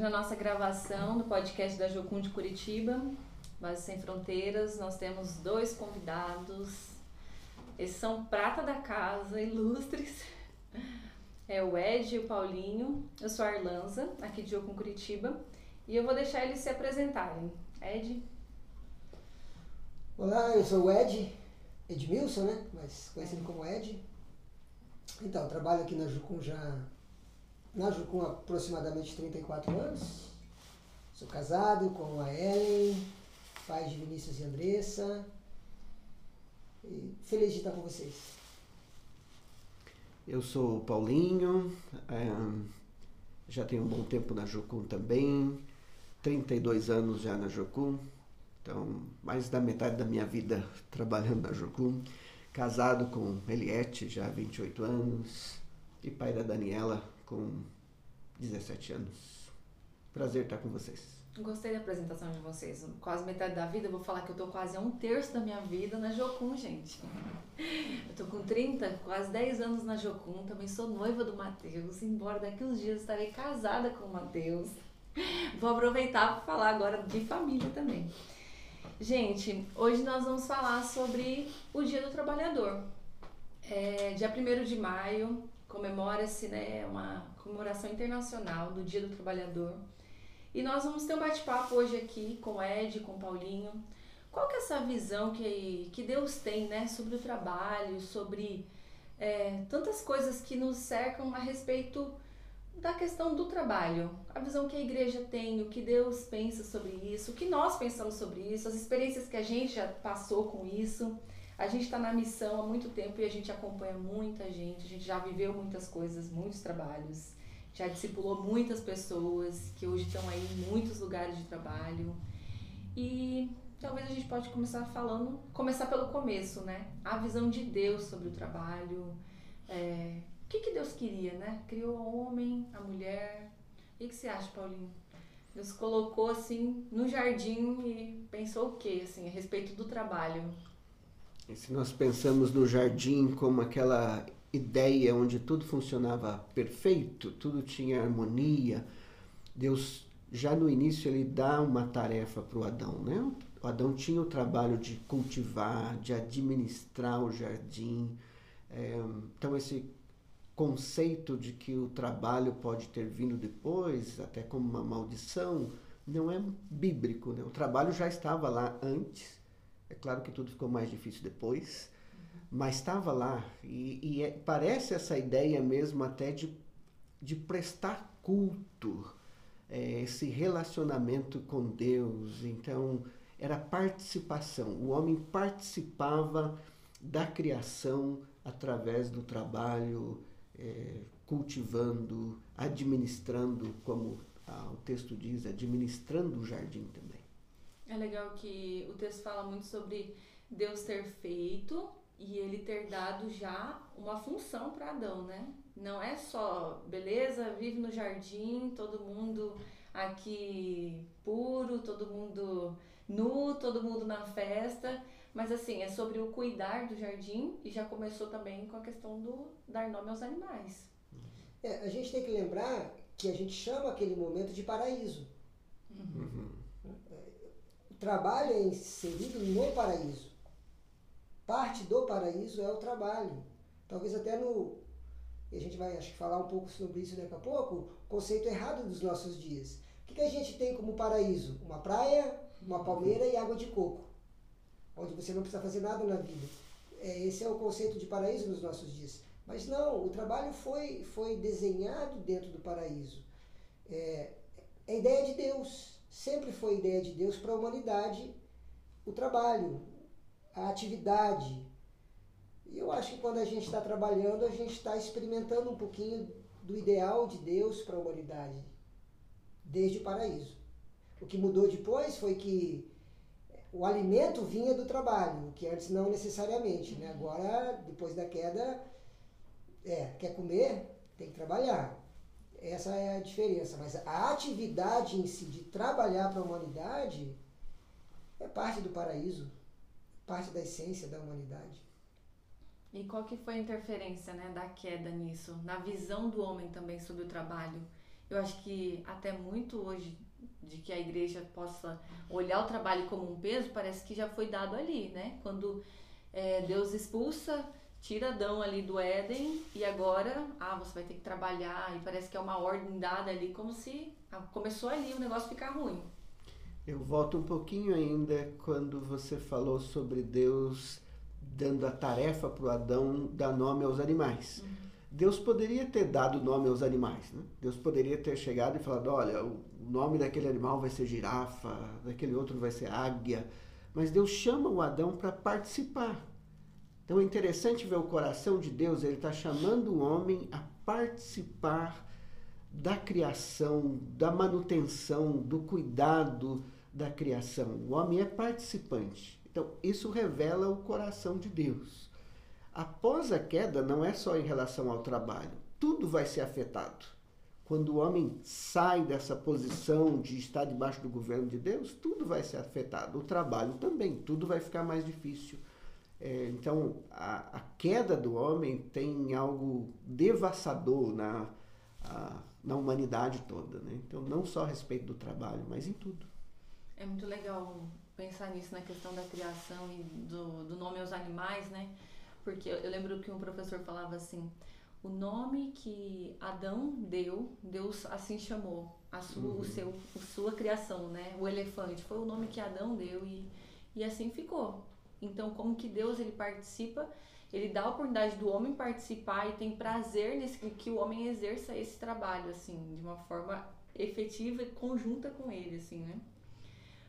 Hoje na nossa gravação do podcast da Jocum de Curitiba, Base Sem Fronteiras, nós temos dois convidados. Esses são prata da casa, ilustres. É o Ed e o Paulinho. Eu sou a Arlanza, aqui de Jocum Curitiba. E eu vou deixar eles se apresentarem. Ed? Olá, eu sou o Ed, Edmilson, né? Mas conhecido como Ed. Então, trabalho aqui na Jucum já na há aproximadamente 34 anos. Sou casado com a Ellen, pai de Vinícius e Andressa. E feliz de estar com vocês. Eu sou o Paulinho, já tenho um bom tempo na Jucum também, 32 anos já na Jucum, então mais da metade da minha vida trabalhando na Jucum. Casado com Eliette já há 28 anos e pai da Daniela com 17 anos. Prazer estar com vocês. Gostei da apresentação de vocês. Quase metade da vida, vou falar que eu tô quase há um terço da minha vida na Jocum, gente. Eu tô com 30, quase 10 anos na Jocum, também sou noiva do Matheus, embora daqui uns dias estarei casada com o Matheus. Vou aproveitar para falar agora de família também. Gente, hoje nós vamos falar sobre o Dia do Trabalhador. É, dia 1 de maio comemora-se né, uma comemoração internacional do Dia do Trabalhador. E nós vamos ter um bate-papo hoje aqui com o Ed, com o Paulinho. Qual que é essa visão que, que Deus tem né, sobre o trabalho, sobre é, tantas coisas que nos cercam a respeito da questão do trabalho, a visão que a igreja tem, o que Deus pensa sobre isso, o que nós pensamos sobre isso, as experiências que a gente já passou com isso. A gente está na missão há muito tempo e a gente acompanha muita gente, a gente já viveu muitas coisas, muitos trabalhos, já discipulou muitas pessoas que hoje estão aí em muitos lugares de trabalho. E talvez a gente pode começar falando, começar pelo começo, né? A visão de Deus sobre o trabalho, é, que, que Deus queria, né? Criou o homem, a mulher. O que, que você acha, Paulinho? Deus colocou assim no jardim e pensou o que assim a respeito do trabalho? E se nós pensamos no jardim como aquela ideia onde tudo funcionava perfeito, tudo tinha harmonia, Deus já no início ele dá uma tarefa para o Adão, né? O Adão tinha o trabalho de cultivar, de administrar o jardim. É, então esse conceito de que o trabalho pode ter vindo depois, até como uma maldição, não é bíblico. Né? O trabalho já estava lá antes. É claro que tudo ficou mais difícil depois, mas estava lá. E, e é, parece essa ideia mesmo até de, de prestar culto, é, esse relacionamento com Deus. Então, era participação. O homem participava da criação através do trabalho é, cultivando, administrando, como o texto diz, administrando o jardim também. É legal que o texto fala muito sobre Deus ter feito e ele ter dado já uma função para Adão, né? Não é só, beleza, vive no jardim, todo mundo aqui puro, todo mundo nu, todo mundo na festa, mas assim, é sobre o cuidar do jardim e já começou também com a questão do dar nome aos animais. É, a gente tem que lembrar que a gente chama aquele momento de paraíso. Uhum. Trabalho é inserido no paraíso. Parte do paraíso é o trabalho. Talvez até no. E a gente vai acho que falar um pouco sobre isso daqui a pouco, conceito errado dos nossos dias. O que, que a gente tem como paraíso? Uma praia, uma palmeira e água de coco onde você não precisa fazer nada na vida. É, esse é o conceito de paraíso nos nossos dias. Mas não, o trabalho foi, foi desenhado dentro do paraíso. É, é ideia de Deus, sempre foi ideia de Deus para a humanidade o trabalho, a atividade. E eu acho que quando a gente está trabalhando, a gente está experimentando um pouquinho do ideal de Deus para a humanidade, desde o paraíso. O que mudou depois foi que o alimento vinha do trabalho, que antes não necessariamente, né? Agora, depois da queda, é, quer comer, tem que trabalhar. Essa é a diferença. Mas a atividade em si de trabalhar para a humanidade é parte do paraíso, parte da essência da humanidade. E qual que foi a interferência né, da queda nisso? Na visão do homem também sobre o trabalho? eu acho que até muito hoje de que a igreja possa olhar o trabalho como um peso, parece que já foi dado ali, né? Quando é, Deus expulsa, tira Adão ali do Éden e agora, ah, você vai ter que trabalhar e parece que é uma ordem dada ali, como se ah, começou ali o negócio ficar ruim. Eu volto um pouquinho ainda quando você falou sobre Deus dando a tarefa para o Adão dar nome aos animais. Uhum. Deus poderia ter dado nome aos animais. Né? Deus poderia ter chegado e falado: olha, o nome daquele animal vai ser girafa, daquele outro vai ser águia. Mas Deus chama o Adão para participar. Então é interessante ver o coração de Deus, ele está chamando o homem a participar da criação, da manutenção, do cuidado da criação. O homem é participante. Então, isso revela o coração de Deus. Após a queda, não é só em relação ao trabalho, tudo vai ser afetado. Quando o homem sai dessa posição de estar debaixo do governo de Deus, tudo vai ser afetado. O trabalho também, tudo vai ficar mais difícil. É, então, a, a, queda do homem tem algo devastador na, a, na humanidade toda. Né? Então, não só a respeito do trabalho, mas em tudo. É muito legal pensar nisso, na questão da criação e do, do nome aos animais, né? Porque eu lembro que um professor falava assim: o nome que Adão deu, Deus assim chamou a sua, uhum. o seu, a sua criação, né? O elefante foi o nome que Adão deu e, e assim ficou. Então, como que Deus ele participa, ele dá a oportunidade do homem participar e tem prazer nesse que o homem exerça esse trabalho assim, de uma forma efetiva e conjunta com ele, assim, né?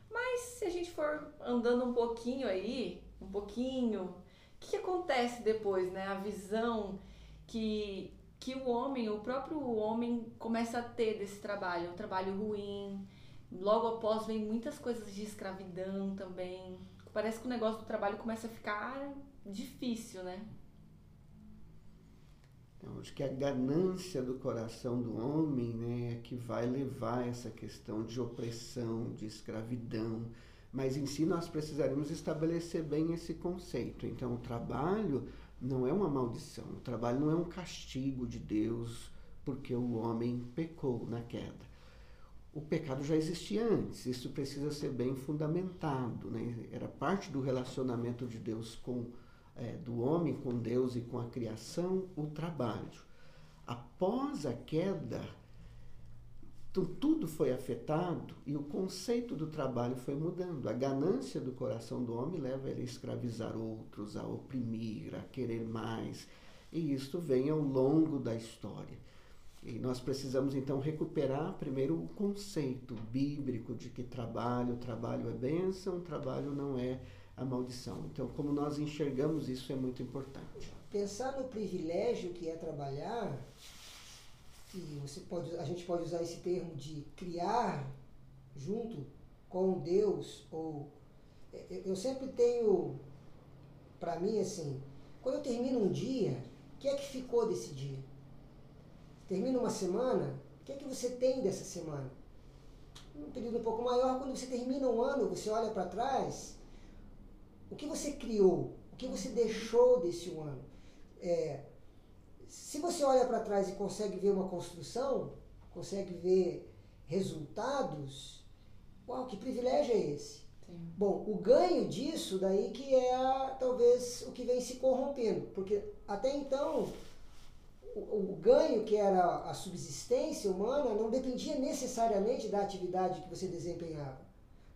Mas se a gente for andando um pouquinho aí, um pouquinho que, que acontece depois, né? A visão que, que o homem, o próprio homem, começa a ter desse trabalho, um trabalho ruim. Logo após vem muitas coisas de escravidão também. Parece que o negócio do trabalho começa a ficar difícil, né? Acho que a ganância do coração do homem né, é que vai levar essa questão de opressão, de escravidão, mas em si nós precisaríamos estabelecer bem esse conceito. Então, o trabalho não é uma maldição, o trabalho não é um castigo de Deus porque o homem pecou na queda. O pecado já existia antes, isso precisa ser bem fundamentado. Né? Era parte do relacionamento de Deus com é, do homem com Deus e com a criação, o trabalho. Após a queda, tudo foi afetado e o conceito do trabalho foi mudando. A ganância do coração do homem leva ele a escravizar outros, a oprimir, a querer mais. E isto vem ao longo da história. E nós precisamos então recuperar primeiro o conceito bíblico de que trabalho, trabalho é bênção, trabalho não é a maldição. Então, como nós enxergamos isso é muito importante. Pensar no privilégio que é trabalhar e você pode, a gente pode usar esse termo de criar junto com Deus, ou é, eu sempre tenho para mim assim, quando eu termino um dia, o que é que ficou desse dia? Termina uma semana, o que é que você tem dessa semana? Um período um pouco maior, quando você termina um ano, você olha para trás, o que você criou, o que você deixou desse um ano? É, se você olha para trás e consegue ver uma construção, consegue ver resultados, uau, que privilégio é esse? Sim. Bom, o ganho disso daí que é talvez o que vem se corrompendo, porque até então o, o, ganho que era a subsistência humana não dependia necessariamente da atividade que você desempenhava.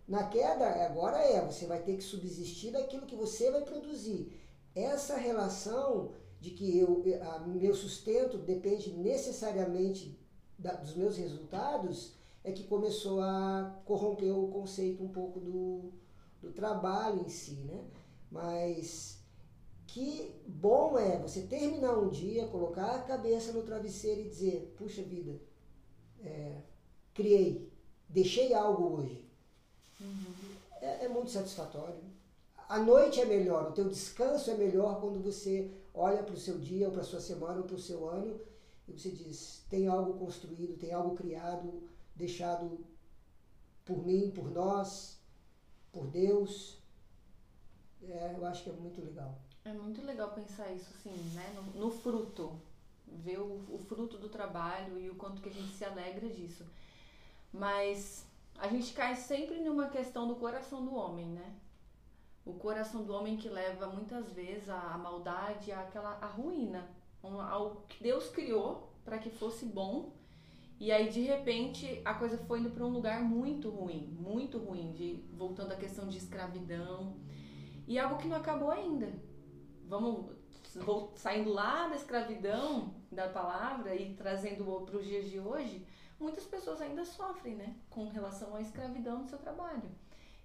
Na queda, agora é, você vai ter que subsistir daquilo que você vai produzir. Essa relação de que eu, a, meu sustento depende necessariamente da, dos meus resultados, é que começou a corromper o conceito um pouco do, do trabalho em si, né? Mas que bom é você terminar um dia, colocar a cabeça no travesseiro e dizer, puxa vida, é, criei, deixei algo hoje. Uhum. É, é muito satisfatório. A noite é melhor, o teu descanso é melhor quando você olha para o seu dia, ou para a sua semana, ou para o seu ano, e você diz: tem algo construído, tem algo criado, deixado por mim, por nós, por Deus. É, eu acho que é muito legal. É muito legal pensar isso, assim, né? No, no fruto. ver o, o fruto do trabalho e o quanto que a gente se alegra disso. Mas a gente cai sempre numa questão do coração do homem, né? O coração do homem que leva muitas vezes a, a maldade, àquela a ruína, ao que Deus criou para que fosse bom. E aí de repente a coisa foi indo para um lugar muito ruim, muito ruim, de voltando à questão de escravidão. E algo que não acabou ainda. Vamos saindo lá da escravidão da palavra e trazendo para os dias de hoje, muitas pessoas ainda sofrem, né, com relação à escravidão no seu trabalho.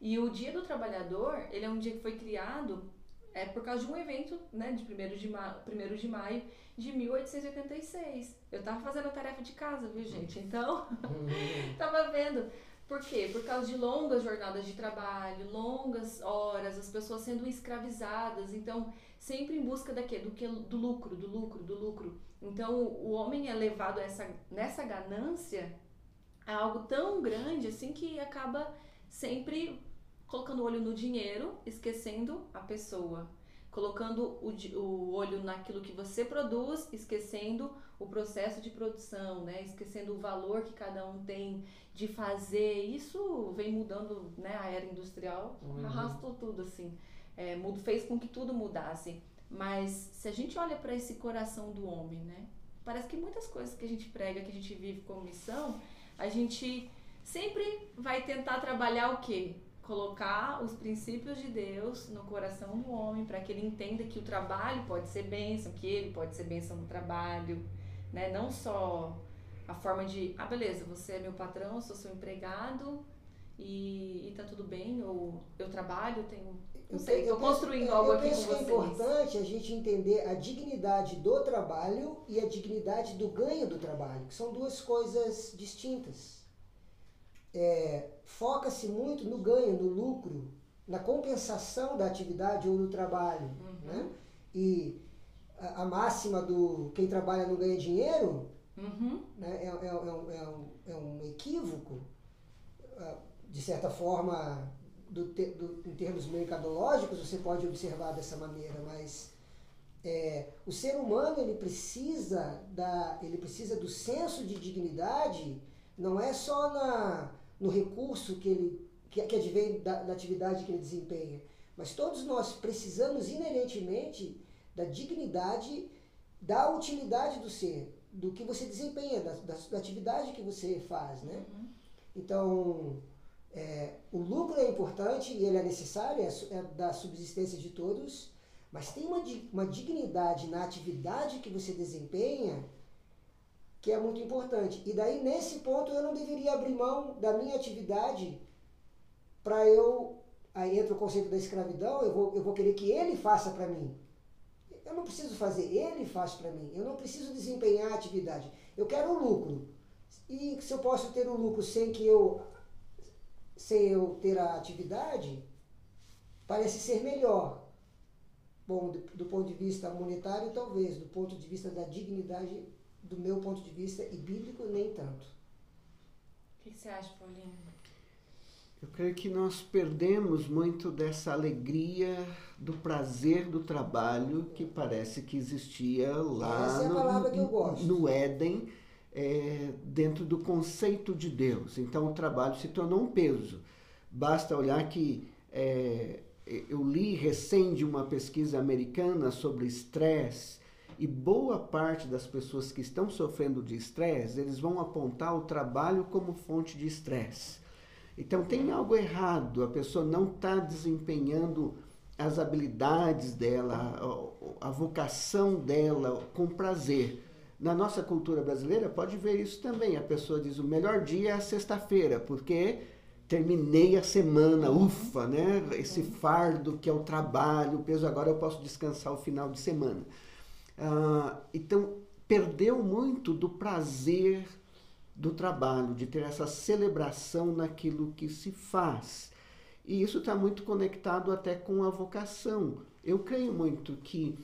E o Dia do Trabalhador, ele é um dia que foi criado é por causa de um evento, né, de 1 de, ma 1 de maio de 1886. Eu tava fazendo a tarefa de casa, viu, gente? Então, tava vendo. Por quê? Por causa de longas jornadas de trabalho, longas horas, as pessoas sendo escravizadas. Então, sempre em busca da quê? Do, que, do lucro, do lucro, do lucro. Então, o homem é levado essa, nessa ganância a algo tão grande assim que acaba sempre colocando o olho no dinheiro, esquecendo a pessoa. Colocando o, o olho naquilo que você produz, esquecendo o processo de produção, né? Esquecendo o valor que cada um tem de fazer. Isso vem mudando, né? A era industrial uhum. arrastou tudo, assim. É, fez com que tudo mudasse. Mas se a gente olha para esse coração do homem, né? Parece que muitas coisas que a gente prega, que a gente vive como missão, a gente sempre vai tentar trabalhar o quê? Colocar os princípios de Deus no coração do homem para que ele entenda que o trabalho pode ser bênção, que ele pode ser bênção no trabalho, né? Não só a forma de, ah, beleza, você é meu patrão, eu sou seu empregado e, e tá tudo bem, ou eu trabalho, tenho não sei, estou construindo eu, algo eu aqui com vocês. Eu penso que é importante a gente entender a dignidade do trabalho e a dignidade do ganho do trabalho, que são duas coisas distintas. É, Foca-se muito no ganho, no lucro, na compensação da atividade ou do trabalho. Uhum. Né? E a, a, máxima do quem trabalha não ganha dinheiro uhum. né? é, é, é, um, é, um, é equívoco. Ah, de certa forma, do, do, em termos mercadológicos, você pode observar dessa maneira, mas é, o ser humano ele precisa, da, ele precisa do senso de dignidade, não é só na, no recurso que, ele, que, que advém da, da atividade que ele desempenha, mas todos nós precisamos inerentemente da dignidade, da utilidade do ser, do que você desempenha, da, da, da atividade que você faz, né? Uhum. Então, é, o lucro é importante e ele é necessário, é, é da subsistência de todos, mas tem uma, uma dignidade na atividade que você desempenha que é muito importante. E daí, nesse ponto, eu não deveria abrir mão da minha atividade para eu. Aí entra o conceito da escravidão, eu vou, eu vou querer que ele faça para mim. Eu não preciso fazer, ele faz para mim. Eu não preciso desempenhar a atividade. Eu quero o lucro. E se eu posso ter o lucro sem que eu sem eu ter a atividade, parece ser melhor. Bom, do, do, ponto de vista monetário, talvez, do ponto de vista da dignidade, do meu ponto de vista, e bíblico, nem tanto. O que, você acha, Paulinho? Eu creio que nós perdemos muito dessa alegria do prazer do trabalho que parece que existia lá Essa é a palavra que eu gosto. no Éden é, dentro do conceito de Deus. Então o trabalho se tornou um peso. Basta olhar que é, eu li recém de uma pesquisa americana sobre estresse e boa parte das pessoas que estão sofrendo de estresse, eles vão apontar o trabalho como fonte de estresse. Então tem algo errado, a pessoa não está desempenhando as habilidades dela, a, vocação dela com prazer na nossa cultura brasileira, pode ver isso também. A pessoa diz: o melhor dia é a sexta-feira, porque terminei a semana, ufa, né? Esse fardo que é o trabalho, o peso, agora eu posso descansar o final de semana. Ah, então, perdeu muito do prazer do trabalho, de ter essa celebração naquilo que se faz. E isso está muito conectado até com a vocação. Eu creio muito que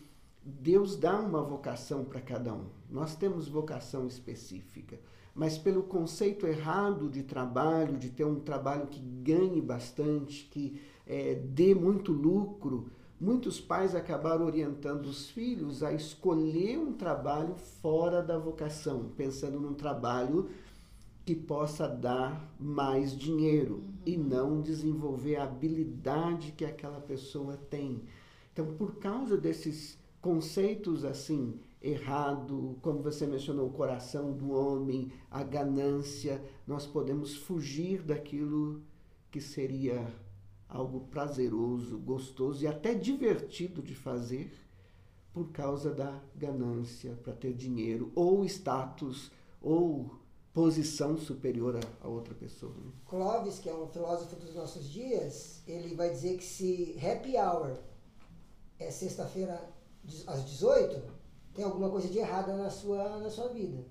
Deus dá uma vocação para cada um. Nós temos vocação específica, mas pelo conceito errado de trabalho, de ter um trabalho que ganhe bastante, que é, dê muito lucro, muitos pais acabaram orientando os filhos a escolher um trabalho fora da vocação, pensando num trabalho que possa dar mais dinheiro uhum. e não desenvolver a habilidade que aquela pessoa tem. Então, por causa desses conceitos assim errado, como você mencionou, o coração do homem, a ganância, nós podemos fugir daquilo que seria algo prazeroso, gostoso e até divertido de fazer por causa da ganância para ter dinheiro ou status ou posição superior a, outra pessoa. Né? Clovis, que é um filósofo dos nossos dias, ele vai dizer que se happy hour é sexta-feira às 18, tem alguma coisa de errada na sua, na sua vida.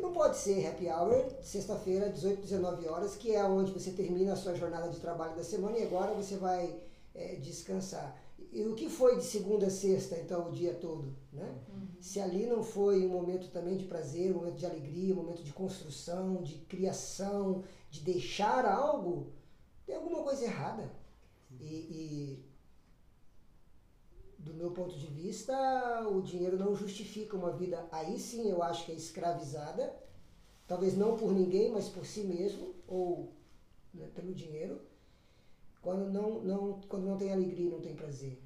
Não pode ser happy hour, sexta-feira, 18, 19 horas, que é onde você termina a sua jornada de trabalho da semana e agora você vai é, descansar. E o que foi de segunda a sexta, então, o dia todo? Né? Uhum. Se ali não foi um momento também de prazer, um momento de alegria, um momento de construção, de criação, de deixar algo, tem alguma coisa errada. E, e do meu ponto de vista, o dinheiro não justifica uma vida, aí sim eu acho que é escravizada, talvez não por ninguém, mas por si mesmo, ou né, pelo dinheiro, quando não, não, quando não tem alegria e não tem prazer.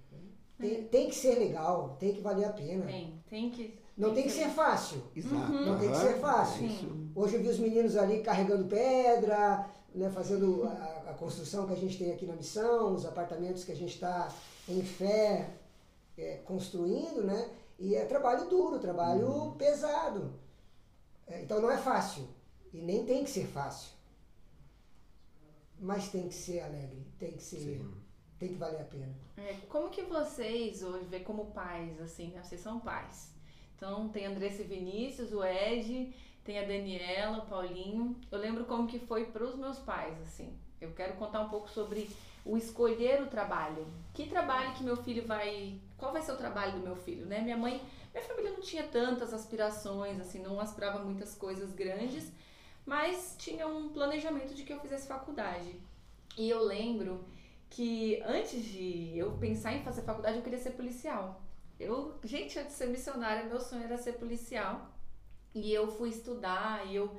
Tem, é. tem que ser legal, tem que valer a pena. Tem, tem que. Não tem, tem que ser, ser fácil. Exato. Uhum. Não tem que ser fácil. Sim. Hoje eu vi os meninos ali carregando pedra, né, fazendo a, a construção que a gente tem aqui na missão, os apartamentos que a gente está em fé é, construindo, né? E é trabalho duro, trabalho uhum. pesado. É, então não é fácil. E nem tem que ser fácil. Mas tem que ser alegre, tem que ser. Sim. Tem que valer a pena. É, como que vocês hoje vê como pais, assim, né? Vocês são pais. Então tem Andressa e Vinícius, o Ed, tem a Daniela, o Paulinho. Eu lembro como que foi para os meus pais, assim. Eu quero contar um pouco sobre o escolher o trabalho. Que trabalho que meu filho vai. Qual vai ser o trabalho do meu filho, né? Minha mãe. Minha família não tinha tantas aspirações, assim, não aspirava muitas coisas grandes, mas tinha um planejamento de que eu fizesse faculdade. E eu lembro que antes de eu pensar em fazer faculdade, eu queria ser policial. Eu, gente, antes de ser missionária, meu sonho era ser policial. E eu fui estudar e eu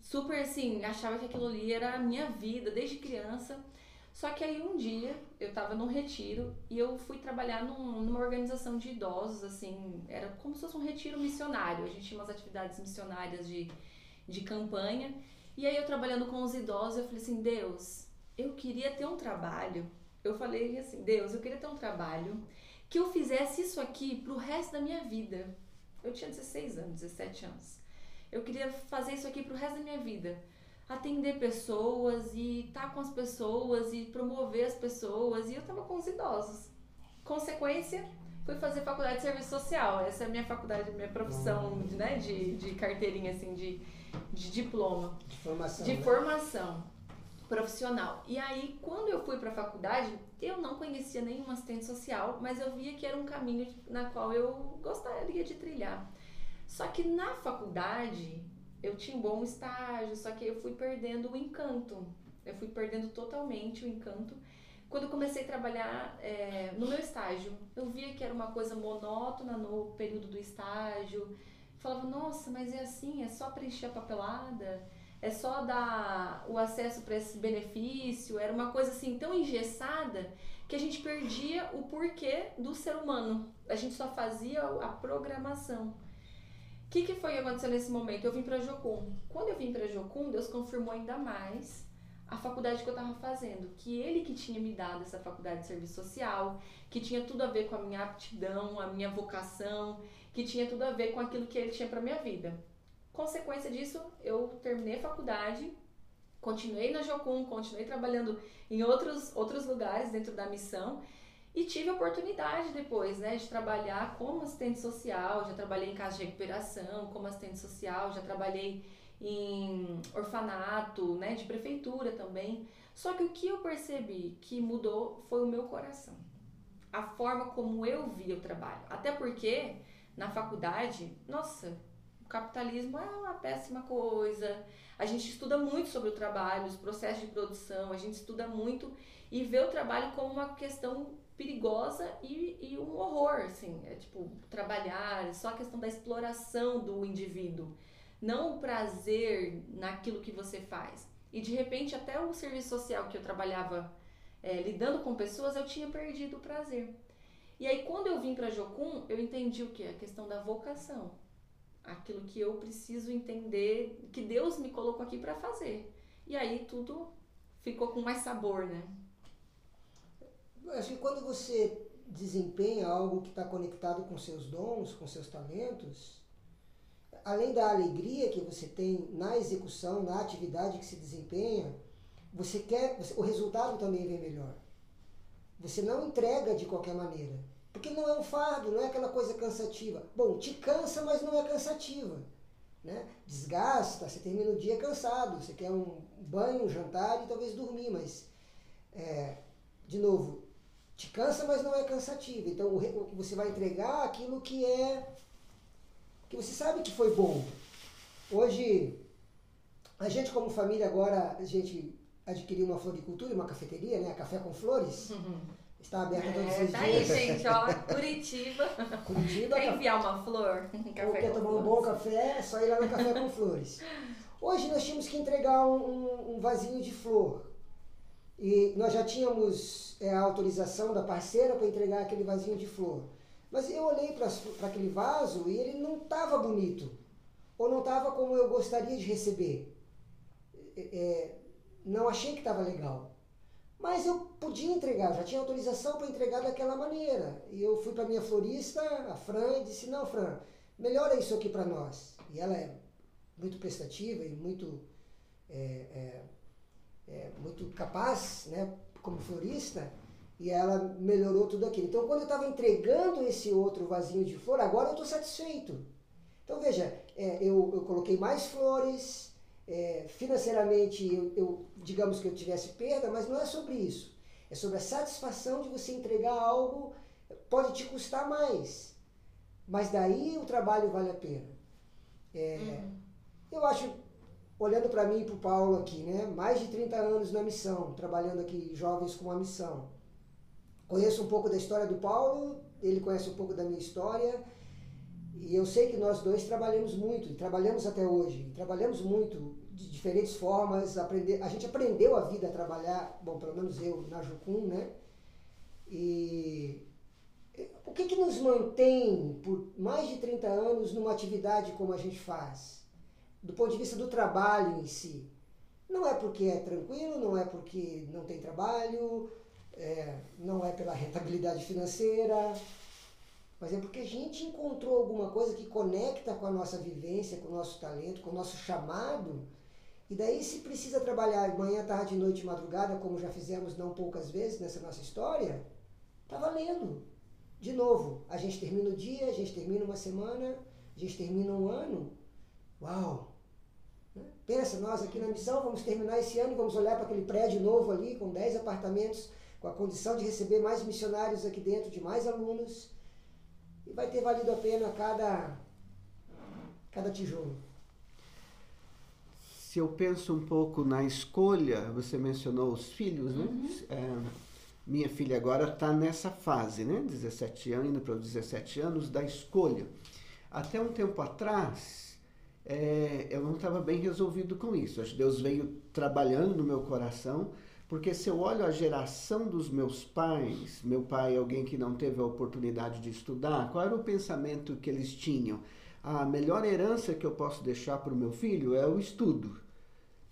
super assim, achava que aquilo ali era a minha vida desde criança. Só que aí um dia eu tava num retiro e eu fui trabalhar num, numa organização de idosos, assim, era como se fosse um retiro missionário. A gente tinha umas atividades missionárias de, de campanha. E aí eu trabalhando com os idosos, eu falei assim, Deus, eu queria ter um trabalho. Eu falei assim, Deus, eu queria ter um trabalho que eu fizesse isso aqui pro resto da minha vida. Eu tinha 16 anos, 17 anos. Eu queria fazer isso aqui pro resto da minha vida atender pessoas e estar tá com as pessoas e promover as pessoas. E eu estava com os idosos. Consequência, fui fazer faculdade de serviço social. Essa é a minha faculdade, minha profissão, né, de, de carteirinha, assim, de, de diploma. De formação. De né? formação profissional. E aí, quando eu fui para a faculdade, eu não conhecia nenhum assistente social, mas eu via que era um caminho na qual eu gostaria de trilhar. Só que na faculdade, eu tinha um bom estágio, só que eu fui perdendo o encanto. Eu fui perdendo totalmente o encanto. Quando eu comecei a trabalhar é, no meu estágio, eu via que era uma coisa monótona no período do estágio. falava, nossa, mas é assim, é só preencher a papelada, é só dar o acesso para esse benefício. Era uma coisa assim tão engessada que a gente perdia o porquê do ser humano. A gente só fazia a programação que, que foi que aconteceu nesse momento? Eu vim para Jocum. Quando eu vim para Jocum, Deus confirmou ainda mais a faculdade que eu estava fazendo, que ele que tinha me dado essa faculdade de serviço social, que tinha tudo a ver com a minha aptidão, a minha vocação, que tinha tudo a ver com aquilo que ele tinha para minha vida. Consequência disso, eu terminei a faculdade, continuei na Jocum, continuei trabalhando em outros outros lugares dentro da missão e tive a oportunidade depois, né, de trabalhar como assistente social, já trabalhei em casa de recuperação como assistente social, já trabalhei em orfanato, né, de prefeitura também. Só que o que eu percebi que mudou foi o meu coração. A forma como eu via o trabalho. Até porque na faculdade, nossa, o capitalismo é uma péssima coisa. A gente estuda muito sobre o trabalho, os processos de produção, a gente estuda muito e vê o trabalho como uma questão perigosa e, e um horror, assim. É tipo, trabalhar, só a questão da exploração do indivíduo. Não o prazer naquilo que você faz. E de repente, até o serviço social que eu trabalhava é, lidando com pessoas, eu tinha perdido o prazer. E aí, quando eu vim para Jocum, eu entendi o que? A questão da vocação. Aquilo que eu preciso entender, que Deus me colocou aqui para fazer. E aí tudo ficou com mais sabor, né? Acho que quando você desempenha algo que está conectado com seus dons, com seus talentos, além da alegria que você tem na execução, na atividade que se desempenha, você quer, o resultado também vem melhor. Você não entrega de qualquer maneira. Porque não é um fardo, não é aquela coisa cansativa. Bom, te cansa, mas não é cansativa. Né? Desgasta, você termina o dia cansado, você quer um banho, um jantar e talvez dormir, mas, é, de novo, te cansa, mas não é cansativo. Então o, você vai entregar aquilo que é que você sabe que foi bom. Hoje a gente como família agora a gente adquiriu uma floricultura, uma cafeteria, né, Café com Flores. Uhum. Está aberta todos é, os tá dias. aí, gente, ó, Curitiba. Curitiba. Quer enviar uma flor? Café Ou quer tomar um bom café, é só ir lá no Café com Flores. Hoje nós tínhamos que entregar um, um, um vasinho de flor. E nós já tínhamos é, a autorização da parceira para entregar aquele vasinho de flor. Mas eu olhei para aquele vaso e ele não estava bonito. Ou não estava como eu gostaria de receber. É, é não achei que estava legal. Mas eu podia entregar, já tinha autorização para entregar daquela maneira. E eu fui para minha florista, a Fran, e disse: Não, Fran, melhora isso aqui para nós. E ela é muito prestativa e muito. É, é, é, muito capaz, né, como florista, e ela melhorou tudo aquilo. Então, quando eu estava entregando esse outro vasinho de flor, agora eu estou satisfeito. Então, veja, é, eu, eu coloquei mais flores, é, financeiramente, eu, eu, digamos que eu tivesse perda, mas não é sobre isso. É sobre a satisfação de você entregar algo, pode te custar mais, mas daí o trabalho vale a pena. É, uhum. Eu acho olhando para mim e para o Paulo aqui, né? Mais de 30 anos na missão, trabalhando aqui jovens com a missão. Conheço um pouco da história do Paulo, ele conhece um pouco da minha história. E eu sei que nós dois trabalhamos muito, e trabalhamos até hoje. Trabalhamos muito de diferentes formas. Aprender, a gente aprendeu a vida a trabalhar, bom, pelo menos eu, na Jucum, né? E o que, que nos mantém por mais de 30 anos numa atividade como a gente faz? Do ponto de vista do trabalho em si. Não é porque é tranquilo, não é porque não tem trabalho, é, não é pela rentabilidade financeira, mas é porque a gente encontrou alguma coisa que conecta com a nossa vivência, com o nosso talento, com o nosso chamado. E daí, se precisa trabalhar manhã, tarde, noite, madrugada, como já fizemos não poucas vezes nessa nossa história, tá valendo. De novo, a gente termina o dia, a gente termina uma semana, a gente termina um ano. Uau! Pensa, nós aqui na missão vamos terminar esse ano e vamos olhar para aquele prédio novo ali, com 10 apartamentos, com a condição de receber mais missionários aqui dentro, de mais alunos. E vai ter valido a pena cada, cada tijolo. Se eu penso um pouco na escolha, você mencionou os filhos, né? Uhum. É, minha filha agora está nessa fase, né? 17 anos, indo para os 17 anos, da escolha. Até um tempo atrás, é, eu não estava bem resolvido com isso. Acho que Deus veio trabalhando no meu coração, porque se eu olho a geração dos meus pais, meu pai é alguém que não teve a oportunidade de estudar, qual era o pensamento que eles tinham? A melhor herança que eu posso deixar para o meu filho é o estudo.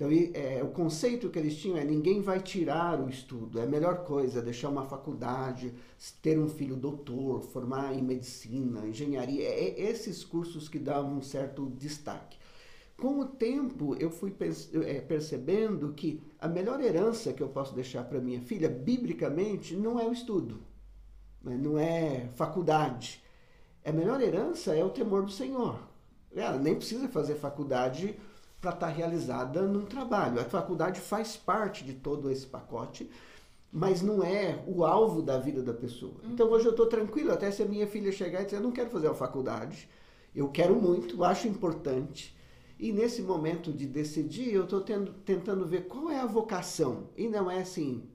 Então, é, o conceito que eles tinham é ninguém vai tirar o estudo, é a melhor coisa deixar uma faculdade, ter um filho doutor, formar em medicina, engenharia, é, é esses cursos que davam um certo destaque. Com o tempo, eu fui é, percebendo que a melhor herança que eu posso deixar para minha filha, biblicamente, não é o estudo, né? não é faculdade. A melhor herança é o temor do Senhor. Ela nem precisa fazer faculdade para estar tá realizada num trabalho. A faculdade faz parte de todo esse pacote, mas não é o alvo da vida da pessoa. Uhum. Então hoje eu estou tranquilo, até se a minha filha chegar e dizer, eu não quero fazer a faculdade, eu quero muito, acho importante. E nesse momento de decidir, eu estou tentando ver qual é a vocação. E não é assim,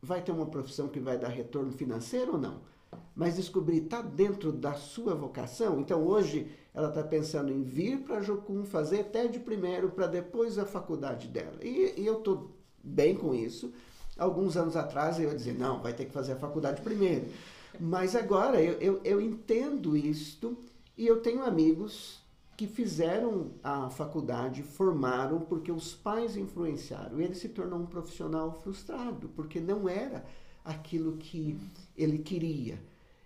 vai ter uma profissão que vai dar retorno financeiro ou não? Mas descobrir está dentro da sua vocação. Então hoje ela está pensando em vir para Jocum, fazer TED primeiro, para depois a faculdade dela. E, e eu estou bem com isso. Alguns anos atrás eu ia dizer, não, vai ter que fazer a faculdade primeiro. Mas agora eu, eu, eu entendo isto e eu tenho amigos que fizeram a faculdade, formaram porque os pais influenciaram. Ele se tornou um profissional frustrado, porque não era aquilo que ele queria.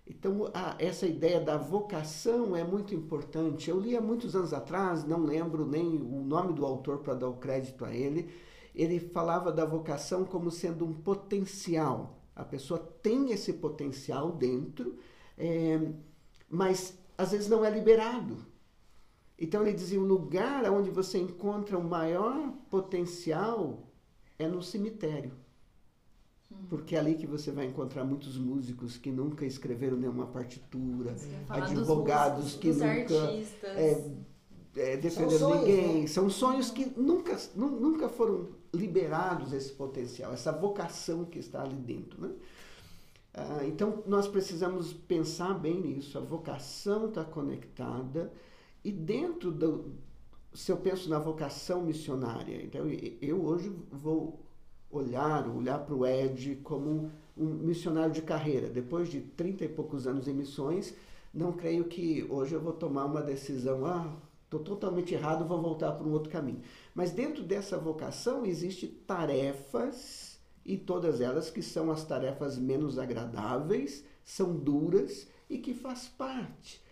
Então, a, essa ideia da vocação é muito importante. Eu li há muitos anos atrás, não lembro nem o nome do autor para dar o crédito a ele, ele falava da vocação como sendo um potencial. A pessoa tem esse potencial dentro, é, mas às vezes não é liberado. Então ele dizia: o lugar onde você encontra o maior potencial é no cemitério. Porque é ali que você vai encontrar muitos músicos que nunca escreveram nenhuma partitura, advogados que nunca é, é, defenderam ninguém. Né? São sonhos que nunca, nunca foram liberados esse potencial, essa vocação que está ali dentro. Né? Ah, então, nós precisamos pensar bem nisso. A vocação está conectada e dentro do... Se eu penso na vocação missionária, então eu hoje vou olhar, olhar para o Ed como um missionário de carreira. Depois de 30 e poucos anos em missões, não creio que hoje eu vou tomar uma decisão, ah, estou totalmente errado, vou voltar para um outro caminho. Mas dentro dessa vocação existe tarefas e todas elas que são as tarefas menos agradáveis, são duras e que faz parte.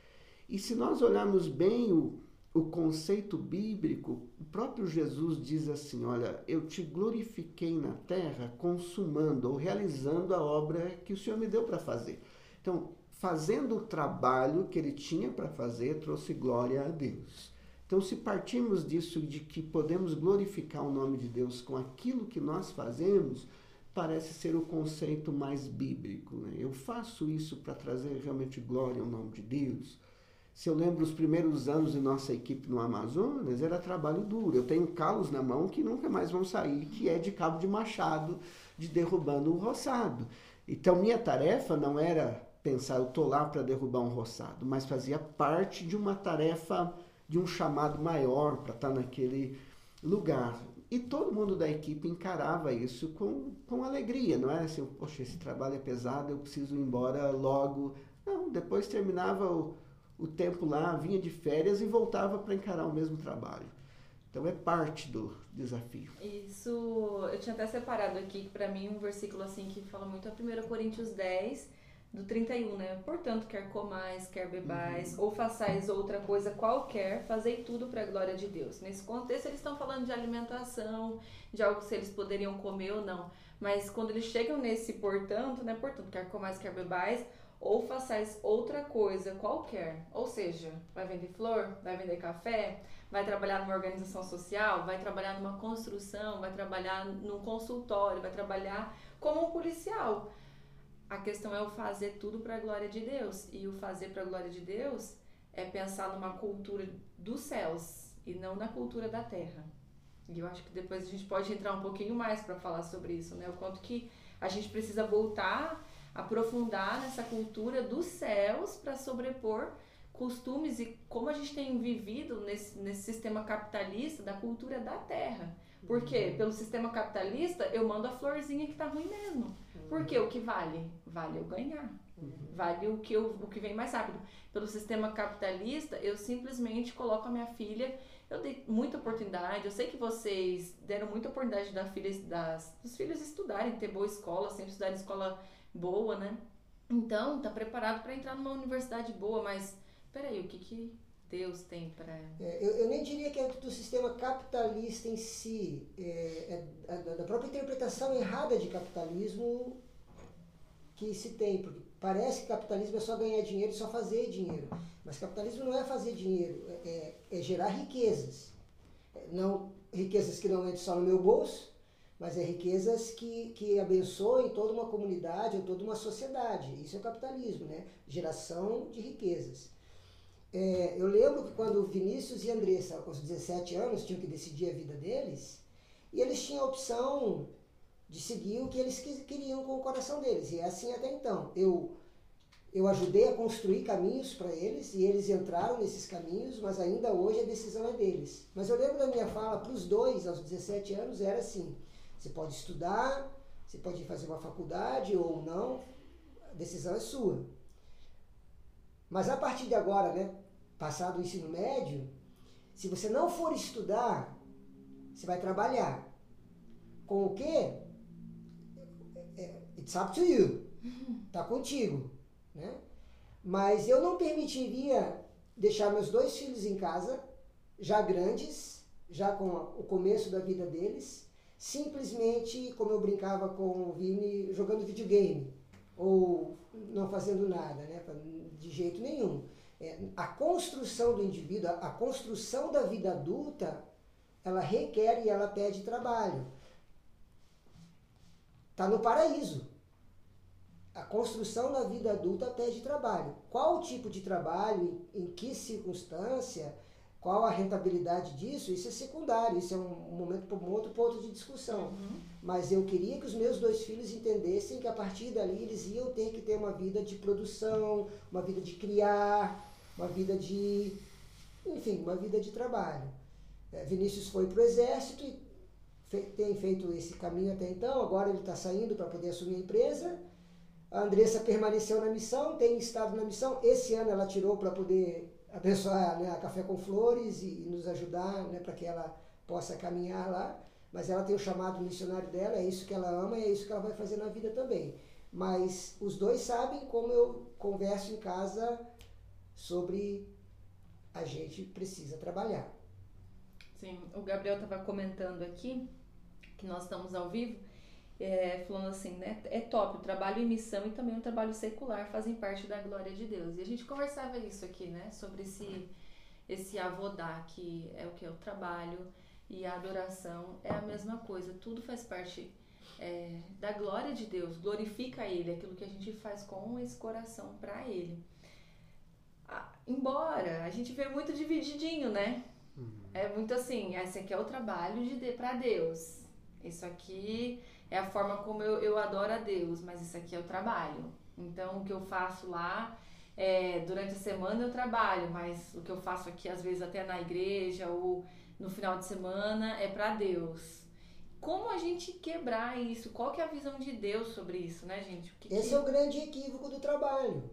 E se nós olharmos bem o, o conceito bíblico, o próprio Jesus diz assim: Olha, eu te glorifiquei na terra consumando ou realizando a obra que o Senhor me deu para fazer. Então, fazendo o trabalho que ele tinha para fazer, trouxe glória a Deus. Então, se partimos disso, de que podemos glorificar o nome de Deus com aquilo que nós fazemos, parece ser o conceito mais bíblico. Né? Eu faço isso para trazer realmente glória ao nome de Deus. Se eu lembro os primeiros anos de nossa equipe no Amazonas, era trabalho duro. Eu tenho calos na mão que nunca mais vão sair, que é de cabo de machado, de derrubando o roçado. Então, minha tarefa não era pensar, eu estou lá para derrubar um roçado, mas fazia parte de uma tarefa de um chamado maior para estar tá naquele lugar. E todo mundo da equipe encarava isso com, com alegria, não era assim, poxa, esse trabalho é pesado, eu preciso ir embora logo. Não, depois terminava o, o tempo lá, vinha de férias e voltava para encarar o mesmo trabalho. Então é parte do desafio. Isso, eu tinha até separado aqui para mim um versículo assim que fala muito a 1 Coríntios 10, do 31, né? Portanto, quer comais, quer bebais, uhum. ou façais outra coisa qualquer, fazei tudo para a glória de Deus. Nesse contexto, eles estão falando de alimentação, de algo se eles poderiam comer ou não. Mas quando eles chegam nesse portanto, né? Portanto, quer comais, quer bebais, ou façais outra coisa qualquer. Ou seja, vai vender flor, vai vender café, vai trabalhar numa organização social, vai trabalhar numa construção, vai trabalhar num consultório, vai trabalhar como um policial a questão é o fazer tudo para a glória de Deus. E o fazer para a glória de Deus é pensar numa cultura dos céus e não na cultura da terra. E eu acho que depois a gente pode entrar um pouquinho mais para falar sobre isso, né? O quanto que a gente precisa voltar, aprofundar nessa cultura dos céus para sobrepor costumes e como a gente tem vivido nesse, nesse sistema capitalista da cultura da terra. Porque uhum. pelo sistema capitalista eu mando a florzinha que tá ruim mesmo. Porque o que vale? Vale eu ganhar. Uhum. Vale o que, eu, o que vem mais rápido. Pelo sistema capitalista, eu simplesmente coloco a minha filha. Eu dei muita oportunidade. Eu sei que vocês deram muita oportunidade da filha, das, dos filhos estudarem, ter boa escola, sempre estudar em escola boa, né? Então, tá preparado para entrar numa universidade boa, mas peraí, o que que Deus tem para. É, eu, eu, nem diria que é do sistema capitalista em si, é, é, da própria interpretação errada de capitalismo que se tem, porque parece que capitalismo é só ganhar dinheiro e só fazer dinheiro. Mas capitalismo não é fazer dinheiro, é, é, é gerar riquezas. É, não riquezas que não entram só no meu bolso, mas é riquezas que, que abençoem toda uma comunidade ou toda uma sociedade. Isso é capitalismo, né? Geração de riquezas. É, eu lembro que quando Vinícius e Andressa, com os 17 anos, tinham que decidir a vida deles, e eles tinham a opção de seguir o que eles queriam com o coração deles. E é assim até então. Eu, eu ajudei a construir caminhos para eles e eles entraram nesses caminhos, mas ainda hoje a decisão é deles. Mas eu lembro da minha fala para os dois, aos 17 anos, era assim: você pode estudar, você pode fazer uma faculdade ou não, a decisão é sua. Mas a partir de agora, né, passado o ensino médio, se você não for estudar, você vai trabalhar. Com o quê? It's up to you. Tá contigo, né? Mas eu não permitiria deixar meus dois filhos em casa, já grandes, já com o começo da vida deles, simplesmente, como eu brincava com o Vini, jogando videogame ou não fazendo nada, né? De jeito nenhum. É, a construção do indivíduo, a, construção da vida adulta, ela requer e ela pede trabalho. Está no paraíso a construção na vida adulta pede trabalho. Qual tipo de trabalho, em, em, que circunstância, qual a rentabilidade disso, isso é secundário, isso é um, momento, um outro ponto de discussão. Uhum. Mas eu queria que os meus dois filhos entendessem que a partir dali eles iam ter que ter uma vida de produção, uma vida de criar, uma vida de. enfim, uma vida de trabalho. É, Vinícius foi para o exército e fe, tem feito esse caminho até então, agora ele está saindo para poder assumir a empresa a Andressa permaneceu na missão, tem estado na missão. Esse ano ela tirou para poder abençoar né, a Café com Flores e, e nos ajudar né, para que ela possa caminhar lá. Mas ela tem o chamado missionário dela, é isso que ela ama e é isso que ela vai fazer na vida também. Mas os dois sabem como eu converso em casa sobre a gente precisa trabalhar. Sim, o Gabriel estava comentando aqui que nós estamos ao vivo é, falando assim, né? É top, o trabalho em missão e também o trabalho secular fazem parte da glória de Deus. E a gente conversava isso aqui, né? Sobre esse, esse avodar, que é o que? O trabalho e a adoração é a mesma coisa. Tudo faz parte é, da glória de Deus, glorifica Ele, aquilo que a gente faz com esse coração para Ele. Ah, embora a gente vê muito divididinho, né? Uhum. É muito assim, esse aqui é o trabalho de, para Deus. Isso aqui é a forma como eu, eu adoro a Deus, mas isso aqui é o trabalho. Então, o que eu faço lá, é, durante a semana eu trabalho, mas o que eu faço aqui, às vezes até na igreja ou no final de semana, é para Deus. Como a gente quebrar isso? Qual que é a visão de Deus sobre isso, né, gente? Que Esse que... é o grande equívoco do trabalho.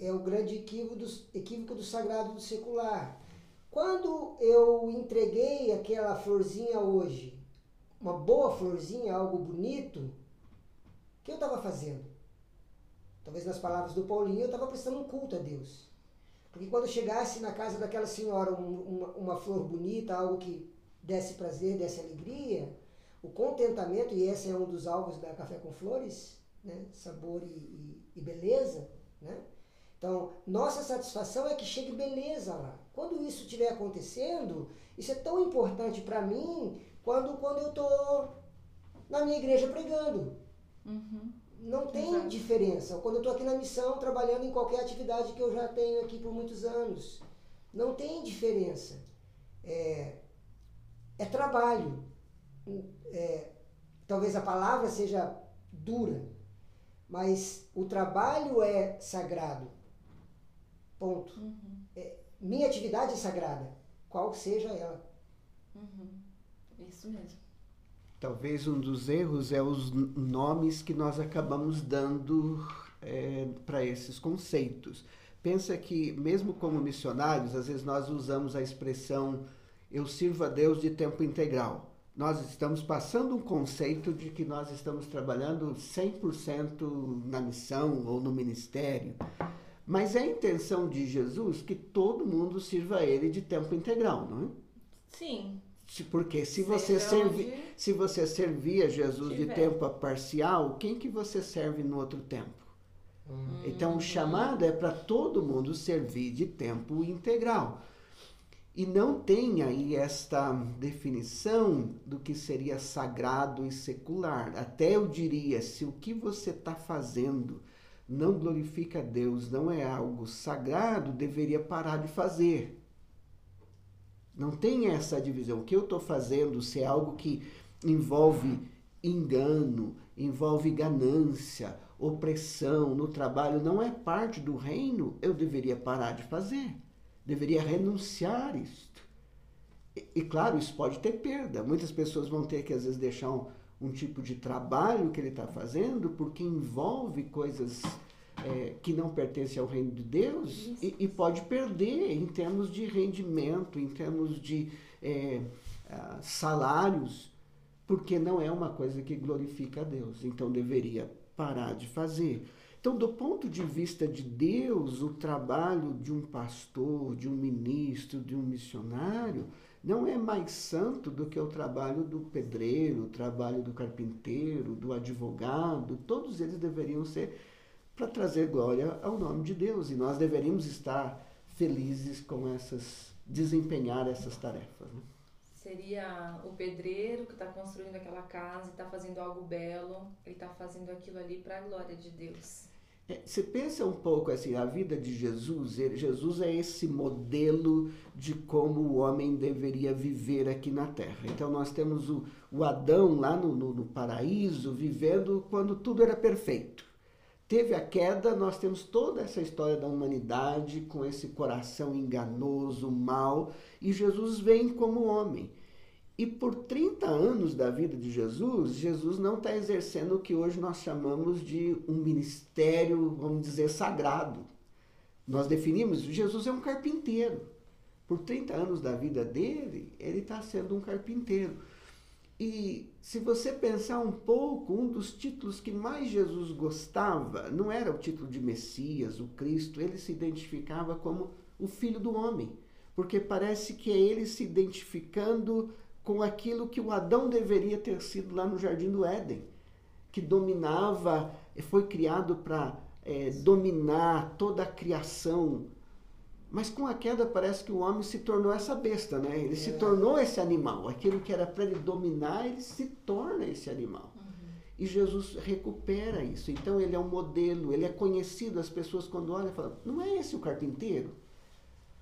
É o grande equívoco do, equívoco do sagrado do secular. Quando eu entreguei aquela florzinha hoje, uma boa florzinha, algo bonito, o que eu estava fazendo? Talvez nas palavras do Paulinho, eu estava prestando um culto a Deus. Porque quando chegasse na casa daquela senhora um, uma, uma flor bonita, algo que desse prazer, desse alegria, o contentamento, e esse é um dos alvos da Café com Flores, né? sabor e, e, e beleza, né? Então, nossa satisfação é que chegue beleza lá. Quando isso estiver acontecendo, isso é tão importante para mim quando, quando eu estou na minha igreja pregando. Uhum. Não tem Exato. diferença. Quando eu estou aqui na missão, trabalhando em qualquer atividade que eu já tenho aqui por muitos anos. Não tem diferença. É, é trabalho. É, talvez a palavra seja dura, mas o trabalho é sagrado. Ponto. Uhum. É, minha atividade é sagrada, qual seja ela. Uhum. Isso mesmo. Talvez um dos erros é os nomes que nós acabamos dando é, para esses conceitos. Pensa que, mesmo como missionários, às vezes nós usamos a expressão eu sirvo a Deus de tempo integral. Nós estamos passando um conceito de que nós estamos trabalhando 100% na missão ou no ministério. Mas é a intenção de Jesus que todo mundo sirva a Ele de tempo integral, não é? Sim, porque se você, servi, se você servia Jesus tiver. de tempo parcial, quem que você serve no outro tempo? Hum. Então o chamado é para todo mundo servir de tempo integral. E não tem aí esta definição do que seria sagrado e secular. Até eu diria, se o que você está fazendo não glorifica a Deus, não é algo sagrado, deveria parar de fazer. Não tem essa divisão. O que eu estou fazendo, se é algo que envolve engano, envolve ganância, opressão no trabalho, não é parte do reino, eu deveria parar de fazer. Deveria renunciar isto. E, e claro, isso pode ter perda. Muitas pessoas vão ter que, às vezes, deixar um, um tipo de trabalho que ele está fazendo porque envolve coisas é, que não pertencem ao reino de Deus e, e, pode perder em termos de rendimento, em termos de é, salários, porque não é uma coisa que glorifica a Deus. Então deveria parar de fazer. Então, do ponto de vista de Deus, o trabalho de um pastor, de um ministro, de um missionário, não é mais santo do que o trabalho do pedreiro, o trabalho do carpinteiro, do advogado. Todos eles deveriam ser para trazer glória ao nome de Deus. E nós deveríamos estar felizes com essas, desempenhar essas tarefas. Né? Seria o pedreiro que está construindo aquela casa está fazendo algo belo, ele está fazendo aquilo ali para a glória de Deus. É, você pensa um pouco assim, a vida de Jesus, ele, Jesus é esse modelo de como o homem deveria viver aqui na Terra. Então nós temos o, o Adão lá no, no, no paraíso, vivendo quando tudo era perfeito teve a queda, nós temos toda essa história da humanidade com esse coração enganoso, mal, e Jesus vem como homem. E por 30 anos da vida de Jesus, Jesus não está exercendo o que hoje nós chamamos de um ministério, vamos dizer, sagrado. Nós definimos, Jesus é um carpinteiro. Por 30 anos da vida dele, ele está sendo um carpinteiro. E se você pensar um pouco, um dos títulos que mais Jesus gostava não era o título de Messias, o Cristo, ele se identificava como o Filho do Homem, porque parece que é ele se identificando com aquilo que o Adão deveria ter sido lá no Jardim do Éden, que dominava, foi criado para é, dominar toda a criação mas com a queda parece que o homem se tornou essa besta, né? Ele é. se tornou esse animal. Aquilo que era para ele dominar, ele se torna esse animal. Uhum. E Jesus recupera isso. Então ele é um modelo, ele é conhecido. As pessoas quando olham falam, não é esse o carpinteiro?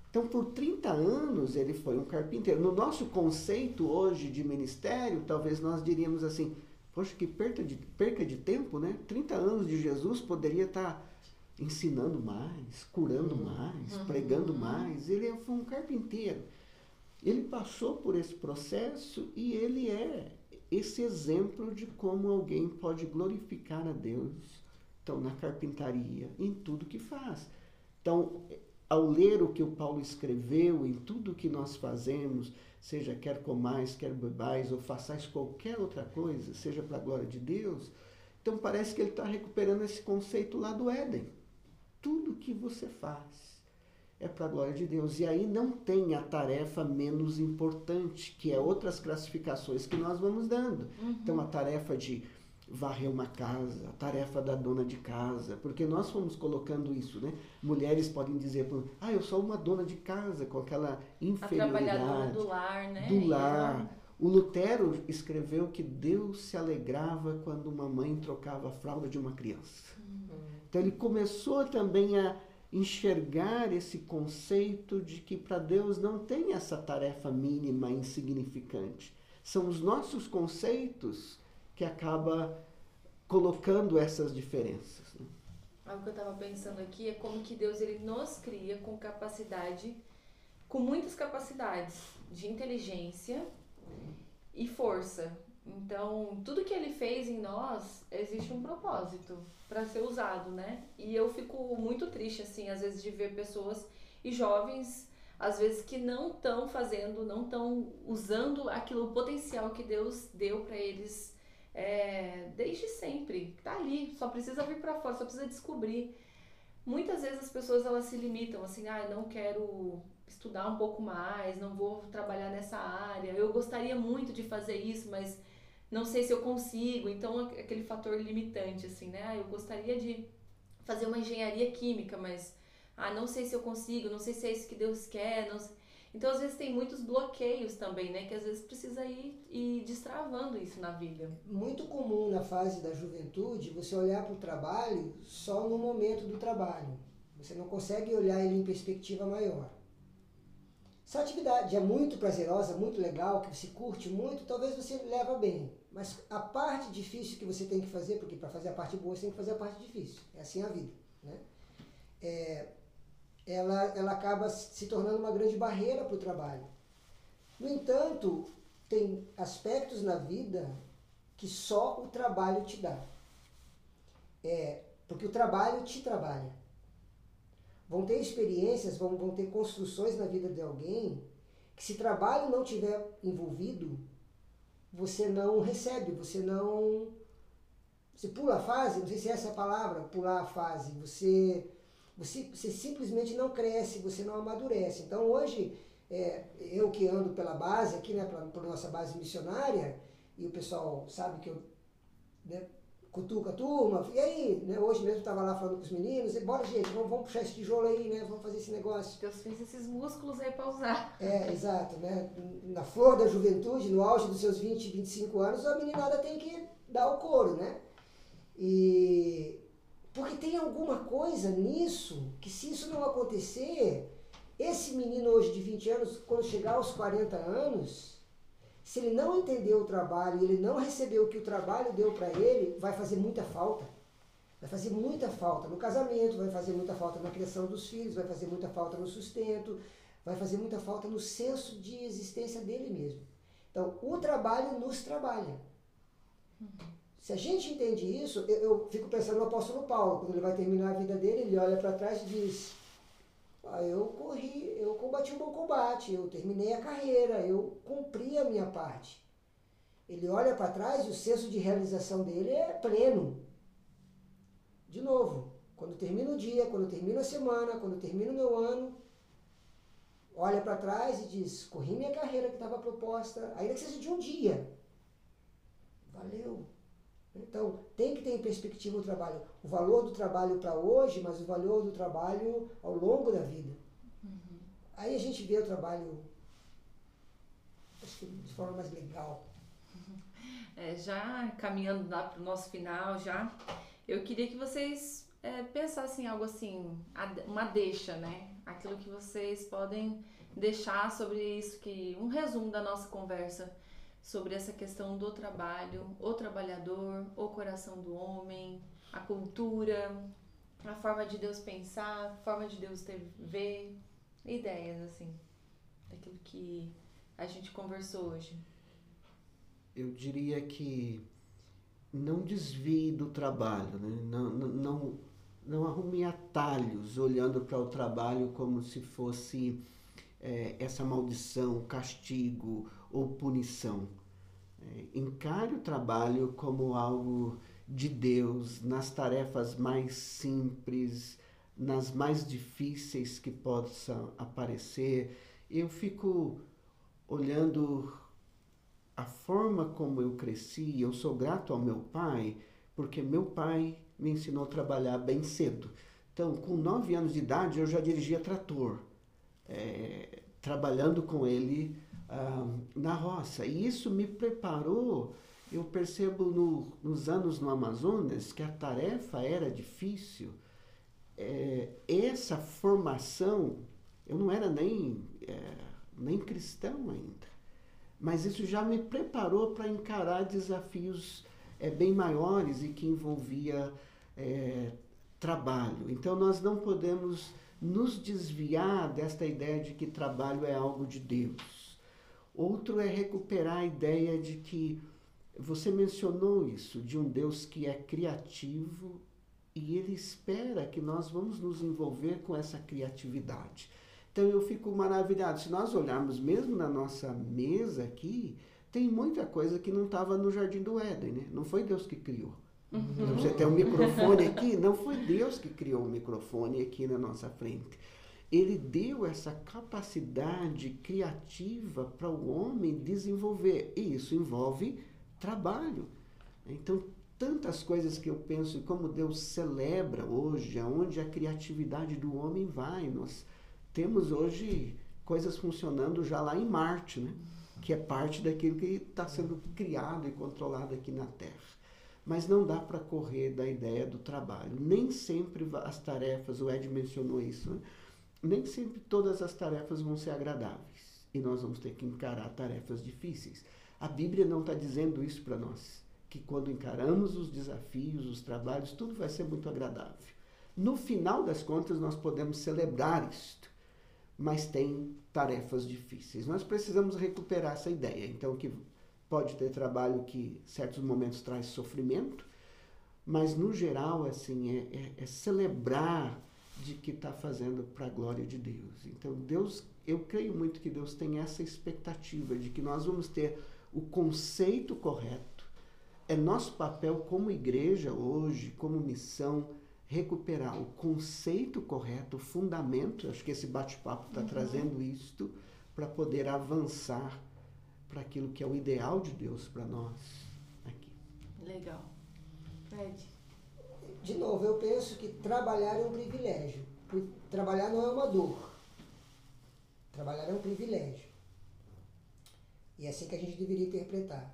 Então por 30 anos ele foi um carpinteiro. No nosso conceito hoje de ministério, talvez nós diríamos assim, poxa, que perca de, perca de tempo, né? 30 anos de Jesus poderia estar... Ensinando mais, curando uhum. mais, uhum. pregando mais. Ele foi um carpinteiro. Ele passou por esse processo e ele é esse exemplo de como alguém pode glorificar a Deus. Então, na carpintaria, em tudo que faz. Então, ao ler o que o Paulo escreveu, em tudo que nós fazemos, seja quer comais, quer bebais, ou façais qualquer outra coisa, seja para a glória de Deus, então parece que ele está recuperando esse conceito lá do Éden tudo que você faz é para a glória de Deus. E aí não tem a tarefa menos importante, que é outras classificações que nós vamos dando. Uhum. Então, a tarefa de varrer uma casa, a tarefa da dona de casa, porque nós fomos colocando isso, né? Mulheres podem dizer, ah, eu sou uma dona de casa, com aquela inferioridade. A trabalhadora do lar, né? Do lar. O Lutero escreveu que Deus se alegrava quando uma mãe trocava a fralda de uma criança. Então ele começou também a enxergar esse conceito de que para Deus não tem essa tarefa mínima, insignificante. São os nossos conceitos que acaba colocando essas diferenças. Né? Algo que eu estava pensando aqui é como que Deus ele nos cria com capacidade, com muitas capacidades de inteligência e força. Então, tudo que ele fez em nós, existe um propósito para ser usado, né? E eu fico muito triste, assim, às vezes, de ver pessoas e jovens, às vezes, que não estão fazendo, não estão usando aquilo, o potencial que Deus deu para eles é, desde sempre. Tá ali, só precisa vir para fora, só precisa descobrir. Muitas vezes as pessoas elas se limitam, assim, ah, não quero estudar um pouco mais, não vou trabalhar nessa área. Eu gostaria muito de fazer isso, mas não sei se eu consigo. Então, aquele fator limitante, assim, né? Ah, eu gostaria de fazer uma engenharia química, mas ah, não sei se eu consigo, não sei se é isso que Deus quer. Então, às vezes, tem muitos bloqueios também, né? Que às vezes precisa ir, ir destravando isso na vida. Muito comum na fase da juventude você olhar para o trabalho só no momento do trabalho. Você não consegue olhar ele em perspectiva maior. Se a atividade é muito prazerosa, muito legal, que você curte muito, talvez você leva bem. Mas a parte difícil que você tem que fazer, porque para fazer a parte boa você tem que fazer a parte difícil. É assim a vida. Né? É, ela, ela acaba se tornando uma grande barreira para o trabalho. No entanto, tem aspectos na vida que só o trabalho te dá. É, porque o trabalho te trabalha. Vão ter experiências, vão, vão ter construções na vida de alguém que se trabalho não tiver envolvido, você não recebe, você não. Você pula a fase, não sei se é essa a palavra, pular a fase. Você, você, você simplesmente não cresce, você não amadurece. Então hoje, é, eu que ando pela base aqui, né, pela, nossa base missionária, e o pessoal sabe que eu né, cutuca a turma, e aí, né, hoje mesmo estava lá falando com os meninos, e bora gente, vamos, vamos puxar esse tijolo aí, né, vamos fazer esse negócio. Deus fez esses músculos aí para usar. É, exato, né, na flor da juventude, no auge dos seus 20, 25 anos, a meninada tem que dar o couro, né, e porque tem alguma coisa nisso, que se isso não acontecer, esse menino hoje de 20 anos, quando chegar aos 40 anos, se ele não entendeu o trabalho e ele não recebeu o que o trabalho deu para ele, vai fazer muita falta. Vai fazer muita falta no casamento, vai fazer muita falta na criação dos filhos, vai fazer muita falta no sustento, vai fazer muita falta no senso de existência dele mesmo. Então, o trabalho nos trabalha. Se a gente entende isso, eu, eu fico pensando no apóstolo Paulo, quando ele vai terminar a vida dele, ele olha para trás e diz: ah, eu corri, eu combati um bom combate, eu terminei a carreira, eu cumpri a minha parte. Ele olha para trás e o senso de realização dele é pleno. De novo, quando termina o dia, quando termina a semana, quando termina o meu ano, olha para trás e diz: corri minha carreira que estava proposta, ainda que seja de um dia. Valeu. Então, tem que ter em perspectiva o trabalho. O valor do trabalho para hoje, mas o valor do trabalho ao longo da vida. Uhum. Aí a gente vê o trabalho acho que de forma mais legal. Uhum. É, já caminhando lá para o nosso final, já, eu queria que vocês é, pensassem algo assim, uma deixa, né? Aquilo que vocês podem deixar sobre isso, que um resumo da nossa conversa sobre essa questão do trabalho, o trabalhador, o coração do homem, a cultura, a forma de Deus pensar, a forma de Deus ter, ver, ideias assim, daquilo que a gente conversou hoje. Eu diria que não desvie do trabalho, né? não, não, não, não arrume atalhos olhando para o trabalho como se fosse é, essa maldição, castigo ou punição. É, encare o trabalho como algo de Deus nas tarefas mais simples, nas mais difíceis que possam aparecer. Eu fico olhando a forma como eu cresci, eu sou grato ao meu pai, porque meu pai me ensinou a trabalhar bem cedo. Então, com nove anos de idade, eu já dirigia trator, é, trabalhando com ele ah, na roça. E isso me preparou. Eu percebo no, nos anos no Amazonas que a tarefa era difícil. É, essa formação, eu não era nem, é, nem cristão ainda, mas isso já me preparou para encarar desafios é, bem maiores e que envolvia é, trabalho. Então nós não podemos nos desviar desta ideia de que trabalho é algo de Deus. Outro é recuperar a ideia de que você mencionou isso, de um Deus que é criativo e ele espera que nós vamos nos envolver com essa criatividade. Então eu fico maravilhado. Se nós olharmos mesmo na nossa mesa aqui, tem muita coisa que não estava no Jardim do Éden, né? Não foi Deus que criou. Uhum. Você tem um microfone aqui, não foi Deus que criou o microfone aqui na nossa frente ele deu essa capacidade criativa para o homem desenvolver. E isso envolve trabalho. Então, tantas coisas que eu penso como Deus celebra hoje, aonde a criatividade do homem vai. Nós temos hoje coisas funcionando já lá em Marte, né? que é parte daquilo que está sendo criado e controlado aqui na Terra. Mas não dá para correr da ideia do trabalho. Nem sempre as tarefas, o Ed mencionou isso, né? nem sempre todas as tarefas vão ser agradáveis e nós vamos ter que encarar tarefas difíceis. A Bíblia não está dizendo isso para nós. Que quando encaramos os desafios, os trabalhos, tudo vai ser muito agradável. No final das contas, nós podemos celebrar isto, mas tem tarefas difíceis. Nós precisamos recuperar essa ideia. Então, que pode ter trabalho que, em certos momentos, traz sofrimento, mas no geral, assim, é, é, é celebrar de que está fazendo para a glória de Deus. Então, Deus, eu creio muito que Deus tem essa expectativa de que nós vamos ter o conceito correto. É nosso papel como igreja hoje, como missão, recuperar o conceito correto, o fundamento. Acho que esse bate-papo está uhum. trazendo isto para poder avançar para aquilo que é o ideal de Deus para nós aqui. Legal. Fred. De novo, eu penso que trabalhar é um privilégio. Trabalhar não é uma dor. Trabalhar é um privilégio. E é assim que a gente deveria interpretar.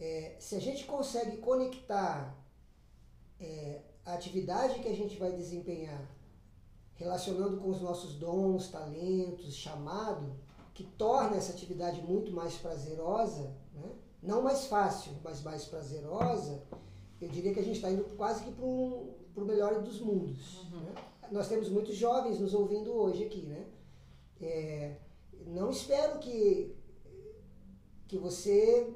É, se a gente consegue conectar é, a atividade que a gente vai desempenhar relacionando com os nossos dons, talentos, chamado, que torna essa atividade muito mais prazerosa, né? não mais fácil, mas mais prazerosa, eu diria que a gente está indo quase que para o melhor dos mundos. Uhum. Né? Nós temos muitos jovens nos ouvindo hoje aqui, né? É, não espero que, que você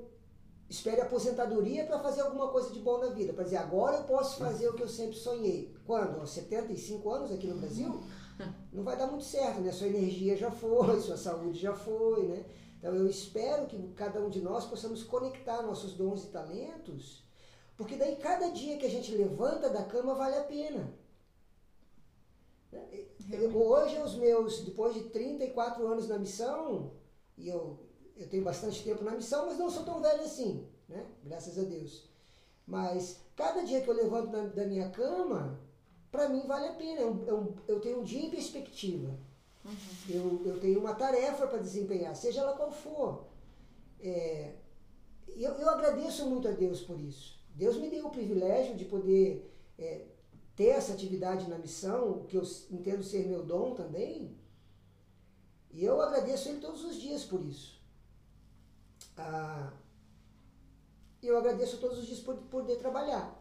espere aposentadoria para fazer alguma coisa de bom na vida, para dizer agora eu posso fazer o que eu sempre sonhei. Quando? Aos 75 anos aqui no Brasil? Não vai dar muito certo, né? Sua energia já foi, sua saúde já foi, né? Então eu espero que cada um de nós possamos conectar nossos dons e talentos, porque daí cada dia que a gente levanta da cama vale a pena. Né? Hoje, os meus, depois de 34 anos na missão, e eu eu tenho bastante tempo na missão, mas não sou tão velho assim, né? Graças a Deus. Mas cada dia que eu levanto da, da minha cama, para mim vale a pena. Eu, eu, eu, tenho um dia em perspectiva. Uhum. Eu, eu tenho uma tarefa para desempenhar, seja ela qual for. É, eu, eu agradeço muito a Deus por isso. Deus me deu o privilégio de poder é, ter essa atividade na missão, o que eu entendo ser meu dom também. E eu agradeço Ele todos os dias por isso. Ah, eu agradeço todos os dias por poder trabalhar.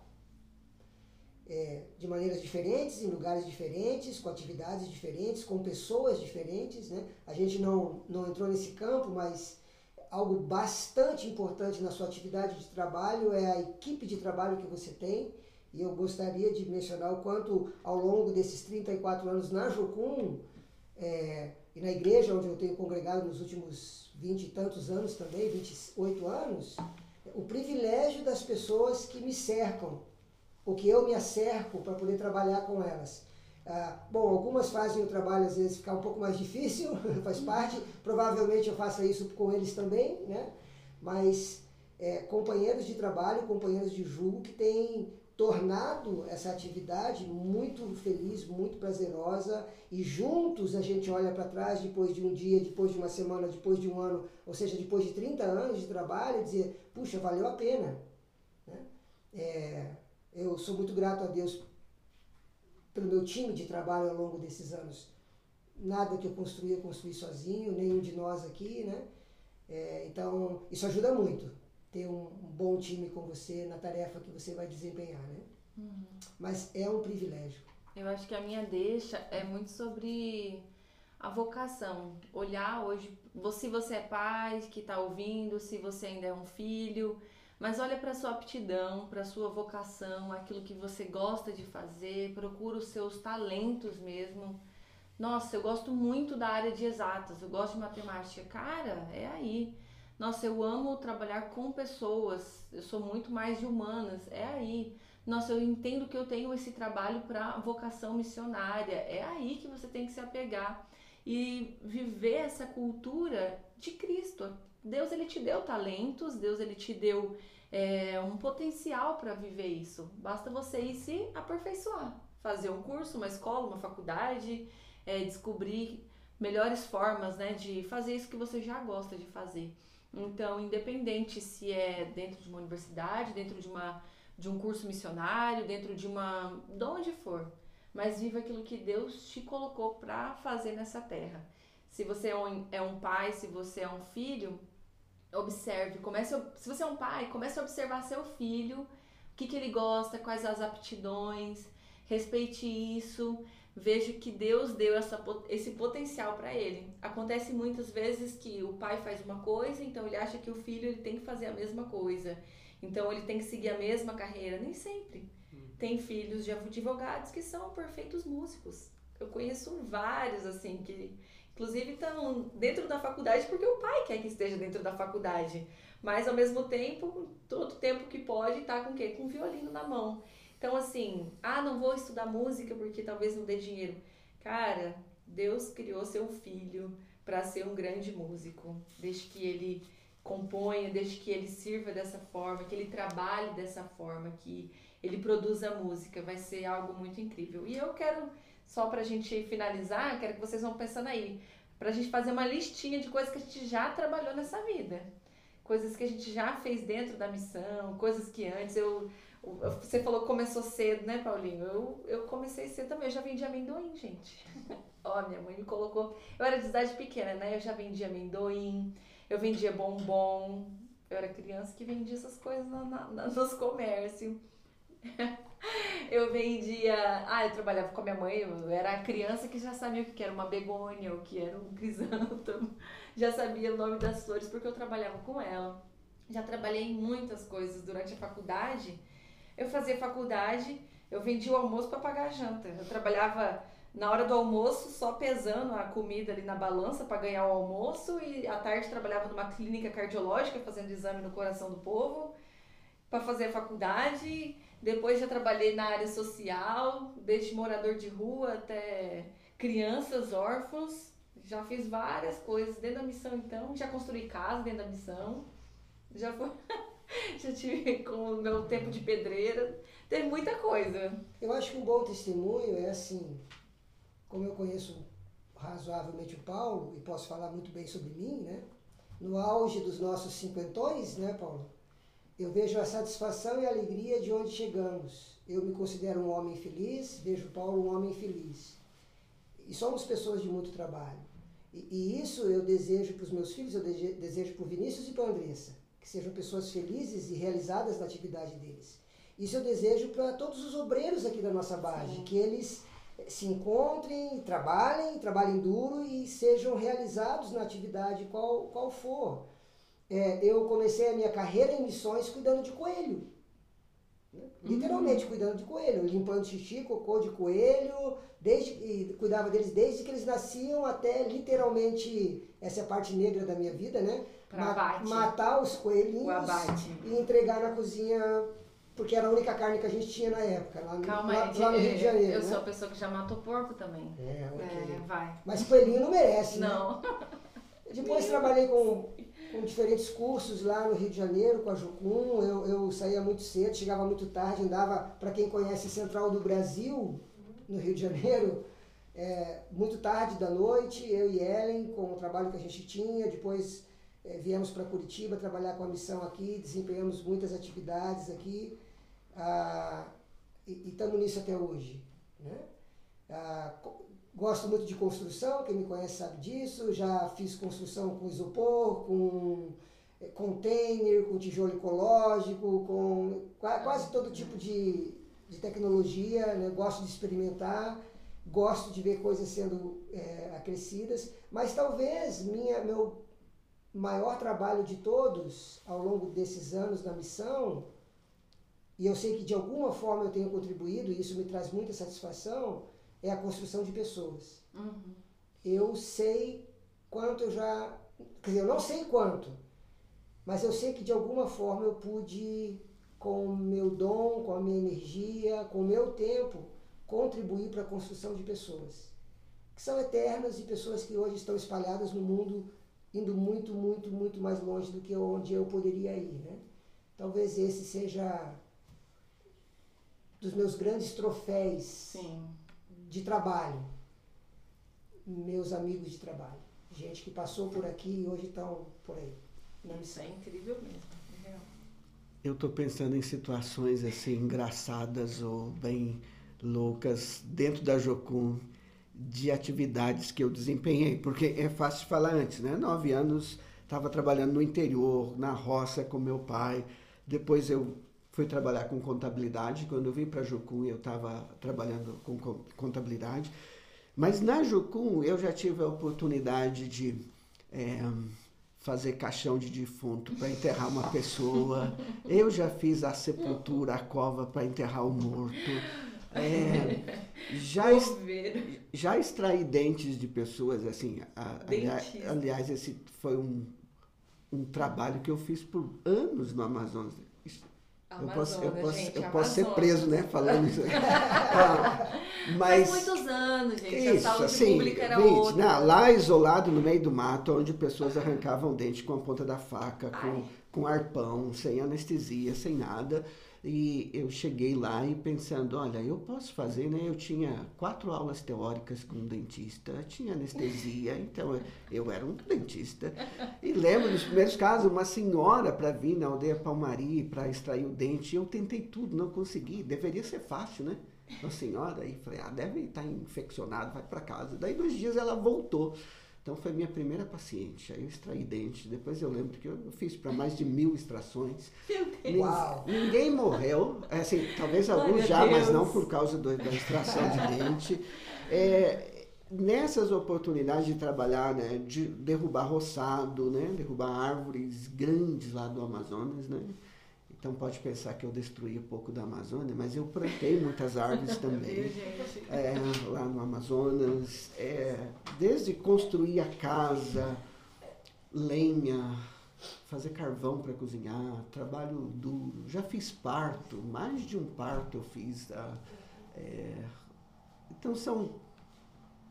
É, de maneiras diferentes, em lugares diferentes, com atividades diferentes, com pessoas diferentes. Né? A gente não, não entrou nesse campo, mas algo bastante importante na sua atividade de trabalho é a equipe de trabalho que você tem. E eu gostaria de mencionar o quanto, ao longo desses 34 anos na Jocum é, e na igreja onde eu tenho congregado nos últimos vinte e tantos anos também, 28 anos, o privilégio das pessoas que me cercam, o que eu me acerco para poder trabalhar com elas. Ah, bom, algumas fazem o trabalho às vezes ficar um pouco mais difícil, faz parte, provavelmente eu faça isso com eles também, né? mas é, companheiros de trabalho, companheiros de julgo que têm tornado essa atividade muito feliz, muito prazerosa e juntos a gente olha para trás depois de um dia, depois de uma semana, depois de um ano, ou seja, depois de 30 anos de trabalho e dizer, puxa, valeu a pena. Né? É, eu sou muito grato a Deus pelo meu time de trabalho ao longo desses anos. Nada que eu construí, eu construí sozinho, nenhum de nós aqui, né? É, então, isso ajuda muito ter um, um, bom time com você na tarefa que você vai desempenhar, né? Uhum. Mas é um privilégio. Eu acho que a minha deixa é muito sobre a vocação. Olhar hoje, se você é pai que está ouvindo, se você ainda é um filho, mas olha para sua aptidão, para sua vocação, aquilo que você gosta de fazer, procura os seus talentos mesmo. Nossa, eu gosto muito da área de exatas, eu gosto de matemática. Cara, é aí. Nossa, eu amo trabalhar com pessoas, eu sou muito mais de humanas, é aí. Nossa, eu entendo que eu tenho esse trabalho para vocação missionária, é aí que você tem que se apegar e viver essa cultura de Cristo. Deus ele te deu talentos, Deus ele te deu é, um potencial para viver isso. Basta você ir se aperfeiçoar, fazer um curso, uma escola, uma faculdade, é, descobrir melhores formas né, de fazer isso que você já gosta de fazer. Então, independente se é dentro de uma universidade, dentro de, uma, de um curso missionário, dentro de uma. de onde for, mas viva aquilo que Deus te colocou para fazer nessa terra. Se você é um, é um pai, se você é um filho, observe, comece, se você é um pai, comece a observar seu filho, o que, que ele gosta, quais as aptidões, respeite isso, veja que Deus deu essa, esse potencial para ele. Acontece muitas vezes que o pai faz uma coisa, então ele acha que o filho ele tem que fazer a mesma coisa. Então ele tem que seguir a mesma carreira. Nem sempre. Hum. Tem filhos de advogados que são perfeitos músicos. Eu conheço vários assim que inclusive estão dentro da faculdade porque o pai quer que esteja dentro da faculdade. Mas ao mesmo tempo, todo tempo que pode, tá com o quê? Com violino na mão. Então, assim, ah, não vou estudar música porque talvez não dê dinheiro. Cara, Deus criou seu filho para ser um grande músico. Desde que ele componha, desde que ele sirva dessa forma, que ele trabalhe dessa forma, que ele produza música. Vai ser algo muito incrível. E eu quero, só pra gente finalizar, quero que vocês vão pensando aí, pra gente fazer uma listinha de coisas que a gente já trabalhou nessa vida. Coisas que a gente já fez dentro da missão, coisas que antes eu você falou que começou cedo, né, Paulinho? Eu, eu comecei cedo também, eu já vendi amendoim, gente. Ó, minha mãe me colocou. Eu era de cidade pequena, né? Eu já vendia amendoim, eu vendia bombom. Eu era criança que vendia essas coisas na, na, nos comércios. eu vendia. Ah, eu trabalhava com a minha mãe, eu era criança que já sabia o que era uma begônia, o que era um crisântemo, já sabia o nome das flores porque eu trabalhava com ela. Já trabalhei em muitas coisas durante a faculdade eu fazia faculdade, eu vendia o almoço para pagar a janta. Eu trabalhava na hora do almoço só pesando a comida ali na balança para ganhar o almoço e à tarde trabalhava numa clínica cardiológica fazendo exame no coração do povo para fazer a faculdade. Depois já trabalhei na área social, desde morador de rua até crianças órfãos. Já fiz várias coisas dentro da missão então, já construí casa dentro da missão. Já foi já tive com o meu tempo de pedreira, tem muita coisa. Eu acho que um bom testemunho é assim, como eu conheço razoavelmente o Paulo e posso falar muito bem sobre mim, né? No auge dos nossos cinquentões, né, Paulo? Eu vejo a satisfação e a alegria de onde chegamos. Eu me considero um homem feliz, vejo o Paulo um homem feliz. E somos pessoas de muito trabalho. E, e isso eu desejo para os meus filhos, eu desejo para o Vinícius e para a Andressa que sejam pessoas felizes e realizadas na atividade deles. Isso eu desejo para todos os obreiros aqui da nossa base, Sim. que eles se encontrem, trabalhem, trabalhem duro e sejam realizados na atividade qual, qual for. É, eu comecei a minha carreira em missões cuidando de coelho. Né? Literalmente uhum. cuidando de coelho, limpando xixi, cocô de coelho, desde, e cuidava deles desde que eles nasciam até literalmente, essa é a parte negra da minha vida, né? ma matar os coelhinhos e entregar na cozinha, porque era a única carne que a gente tinha na época, lá, Calma, lá, lá no Rio de Janeiro. Eu né? sou a pessoa que já matou porco também. É, é vai. Mas coelhinho não merece, né? Não. Né? Depois trabalhei com, com diferentes cursos lá no Rio de Janeiro, com a Jucum. Eu, eu saía muito cedo, chegava muito tarde, andava, para quem conhece Central do Brasil, no Rio de Janeiro, é, muito tarde da noite, eu e Ellen, com o trabalho que a gente tinha, depois é, viemos para Curitiba trabalhar com a missão aqui, desempenhamos muitas atividades aqui ah, e estamos nisso até hoje. Né? Ah, gosto muito de construção, quem me conhece sabe disso, já fiz construção com isopor, com é, container, com tijolo ecológico, com quase todo tipo de, de tecnologia, né? gosto de experimentar, gosto de ver coisas sendo é, acrescidas, mas talvez minha, meu maior trabalho de todos ao longo desses anos na missão, e eu sei que de alguma forma eu tenho contribuído, e isso me traz muita satisfação, é a construção de pessoas. Uhum. Eu sei quanto eu já. Quer dizer, eu não sei quanto, mas eu sei que de alguma forma eu pude, com o meu dom, com a minha energia, com o meu tempo, contribuir para a construção de pessoas que são eternas e pessoas que hoje estão espalhadas no mundo indo muito, muito, muito mais longe do que onde eu poderia ir, né? Talvez esse seja dos meus grandes troféus Sim. De trabalho, meus amigos de trabalho, gente que passou por aqui e hoje estão por aí. Isso é incrível mesmo. É eu estou pensando em situações assim engraçadas ou bem loucas dentro da Jocum de atividades que eu desempenhei, porque é fácil falar antes, né? Nove anos estava trabalhando no interior, na roça com meu pai. Depois eu fui trabalhar com contabilidade. Quando eu vim para Jucum, eu estava trabalhando com contabilidade. Mas na Jucum eu já tive a oportunidade de é, fazer caixão de defunto para enterrar uma pessoa. Eu já fiz a sepultura, a cova para enterrar o morto. É, já, já extraí dentes de pessoas, assim. A, aliás, aliás, esse foi um, um trabalho que eu fiz por anos no Amazonas. Eu posso, eu posso, gente, eu posso ser preso, né, falando isso. mas Faz muitos anos, gente. Isso, a saúde assim, pública era 20, outra. Não, lá isolado no meio do mato, onde pessoas arrancavam dente com a ponta da faca, com, com arpão, sem anestesia, sem nada. E eu cheguei lá e pensando, olha, eu posso fazer, né? Eu tinha quatro aulas teóricas com um dentista, tinha anestesia, então eu era um dentista. E lembro nos primeiros casos, uma senhora para vir na aldeia Palmari para extrair o dente, eu tentei tudo, não consegui. Deveria ser fácil, né? Uma senhora, aí falei, ah, deve estar infeccionado, vai para casa. Daí dois dias ela voltou. Então foi minha primeira paciente. Aí eu extraí dente. Depois eu lembro que eu fiz para mais de mil extrações. Meu Uau. Ninguém morreu. Assim, talvez alguns Ai, já, Deus. mas não por causa do, da extração de dente. É, nessas oportunidades de trabalhar, né, de derrubar roçado, né, derrubar árvores grandes lá do Amazonas, né? Então pode pensar que eu destruí um pouco da Amazônia, mas eu plantei muitas árvores também é, lá no Amazonas, é, desde construir a casa, lenha, fazer carvão para cozinhar, trabalho duro. Já fiz parto, mais de um parto eu fiz. tá? É, então são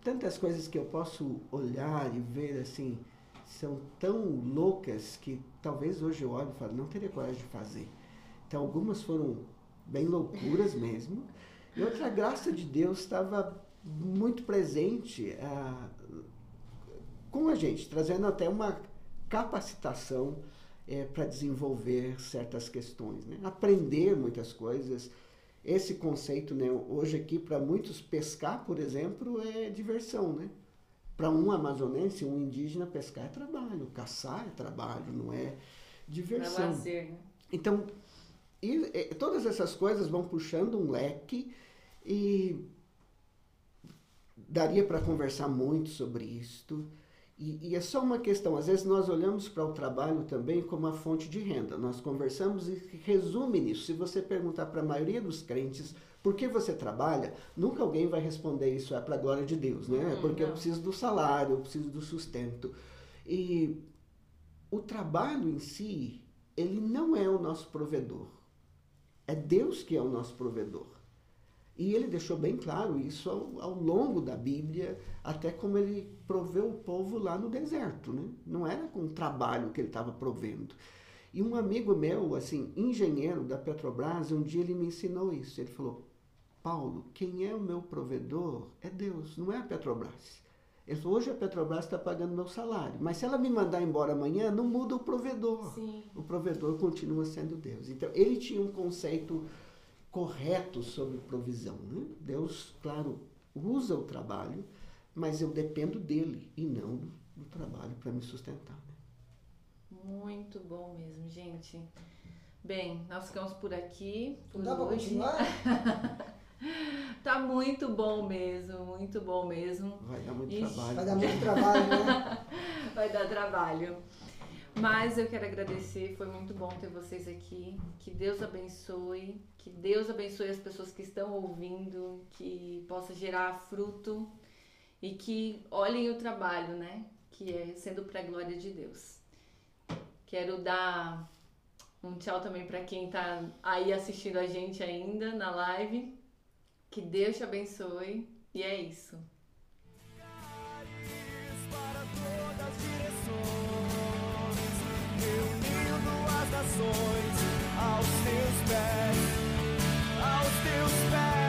tantas coisas que eu posso olhar e ver assim, são tão loucas que talvez hoje eu olho e falo, não teria coragem de fazer. Então algumas foram bem loucuras mesmo. E outra graça de Deus estava muito presente ah, com a gente, trazendo até uma capacitação para desenvolver certas questões, né? aprender muitas coisas. Esse conceito, né, hoje aqui, para muitos, pescar, por exemplo, é diversão. Né? Para um amazonense, um indígena, pescar é trabalho, caçar é trabalho, não é Pra diversão. lazer, né? Então, e, e, todas essas coisas vão puxando um leque e daria para conversar muito sobre isto. E, e, é só uma questão, às vezes nós olhamos para o trabalho também como uma fonte de renda. Nós conversamos e resume nisso. Se você perguntar para a maioria dos crentes por que você trabalha, nunca alguém vai responder isso é para a glória de Deus, né? Hum, Porque eu não. preciso do salário, eu preciso do sustento. E o trabalho em si, ele não é o nosso provedor. É Deus que é o nosso provedor. E ele deixou bem claro isso ao, ao, longo da Bíblia, até como ele proveu o povo lá no deserto. Né? Não era com trabalho que ele estava provendo. E um amigo meu, assim, engenheiro da Petrobras, um dia ele me ensinou isso. Ele falou: Paulo, quem é o meu provedor é Deus, não é a Petrobras. Ele falou: hoje a Petrobras está pagando meu salário, mas se ela me mandar embora amanhã, não muda o provedor. Sim. O provedor continua sendo Deus. Então, ele tinha um conceito correto sobre provisão. Né? Deus, claro, usa o trabalho, mas eu dependo dele e não do, do trabalho para me sustentar. Né? Muito bom mesmo, gente. Bem, nós ficamos por aqui. Por Não dá para hoje. continuar? Tá muito bom mesmo, muito bom mesmo. Vai dar muito Ixi. trabalho. Vai dar muito trabalho, né? Vai dar trabalho. Mas eu quero agradecer, foi muito bom ter vocês aqui. Que Deus abençoe, que Deus abençoe as pessoas que estão ouvindo, que possa gerar fruto e que olhem o trabalho, né? Que é sendo para a glória de Deus. Quero dar um tchau também para quem tá aí assistindo a gente ainda na live. Que Deus te abençoe e é isso. Para todas as direções, reunindo as nações aos teus pés, aos teus pés.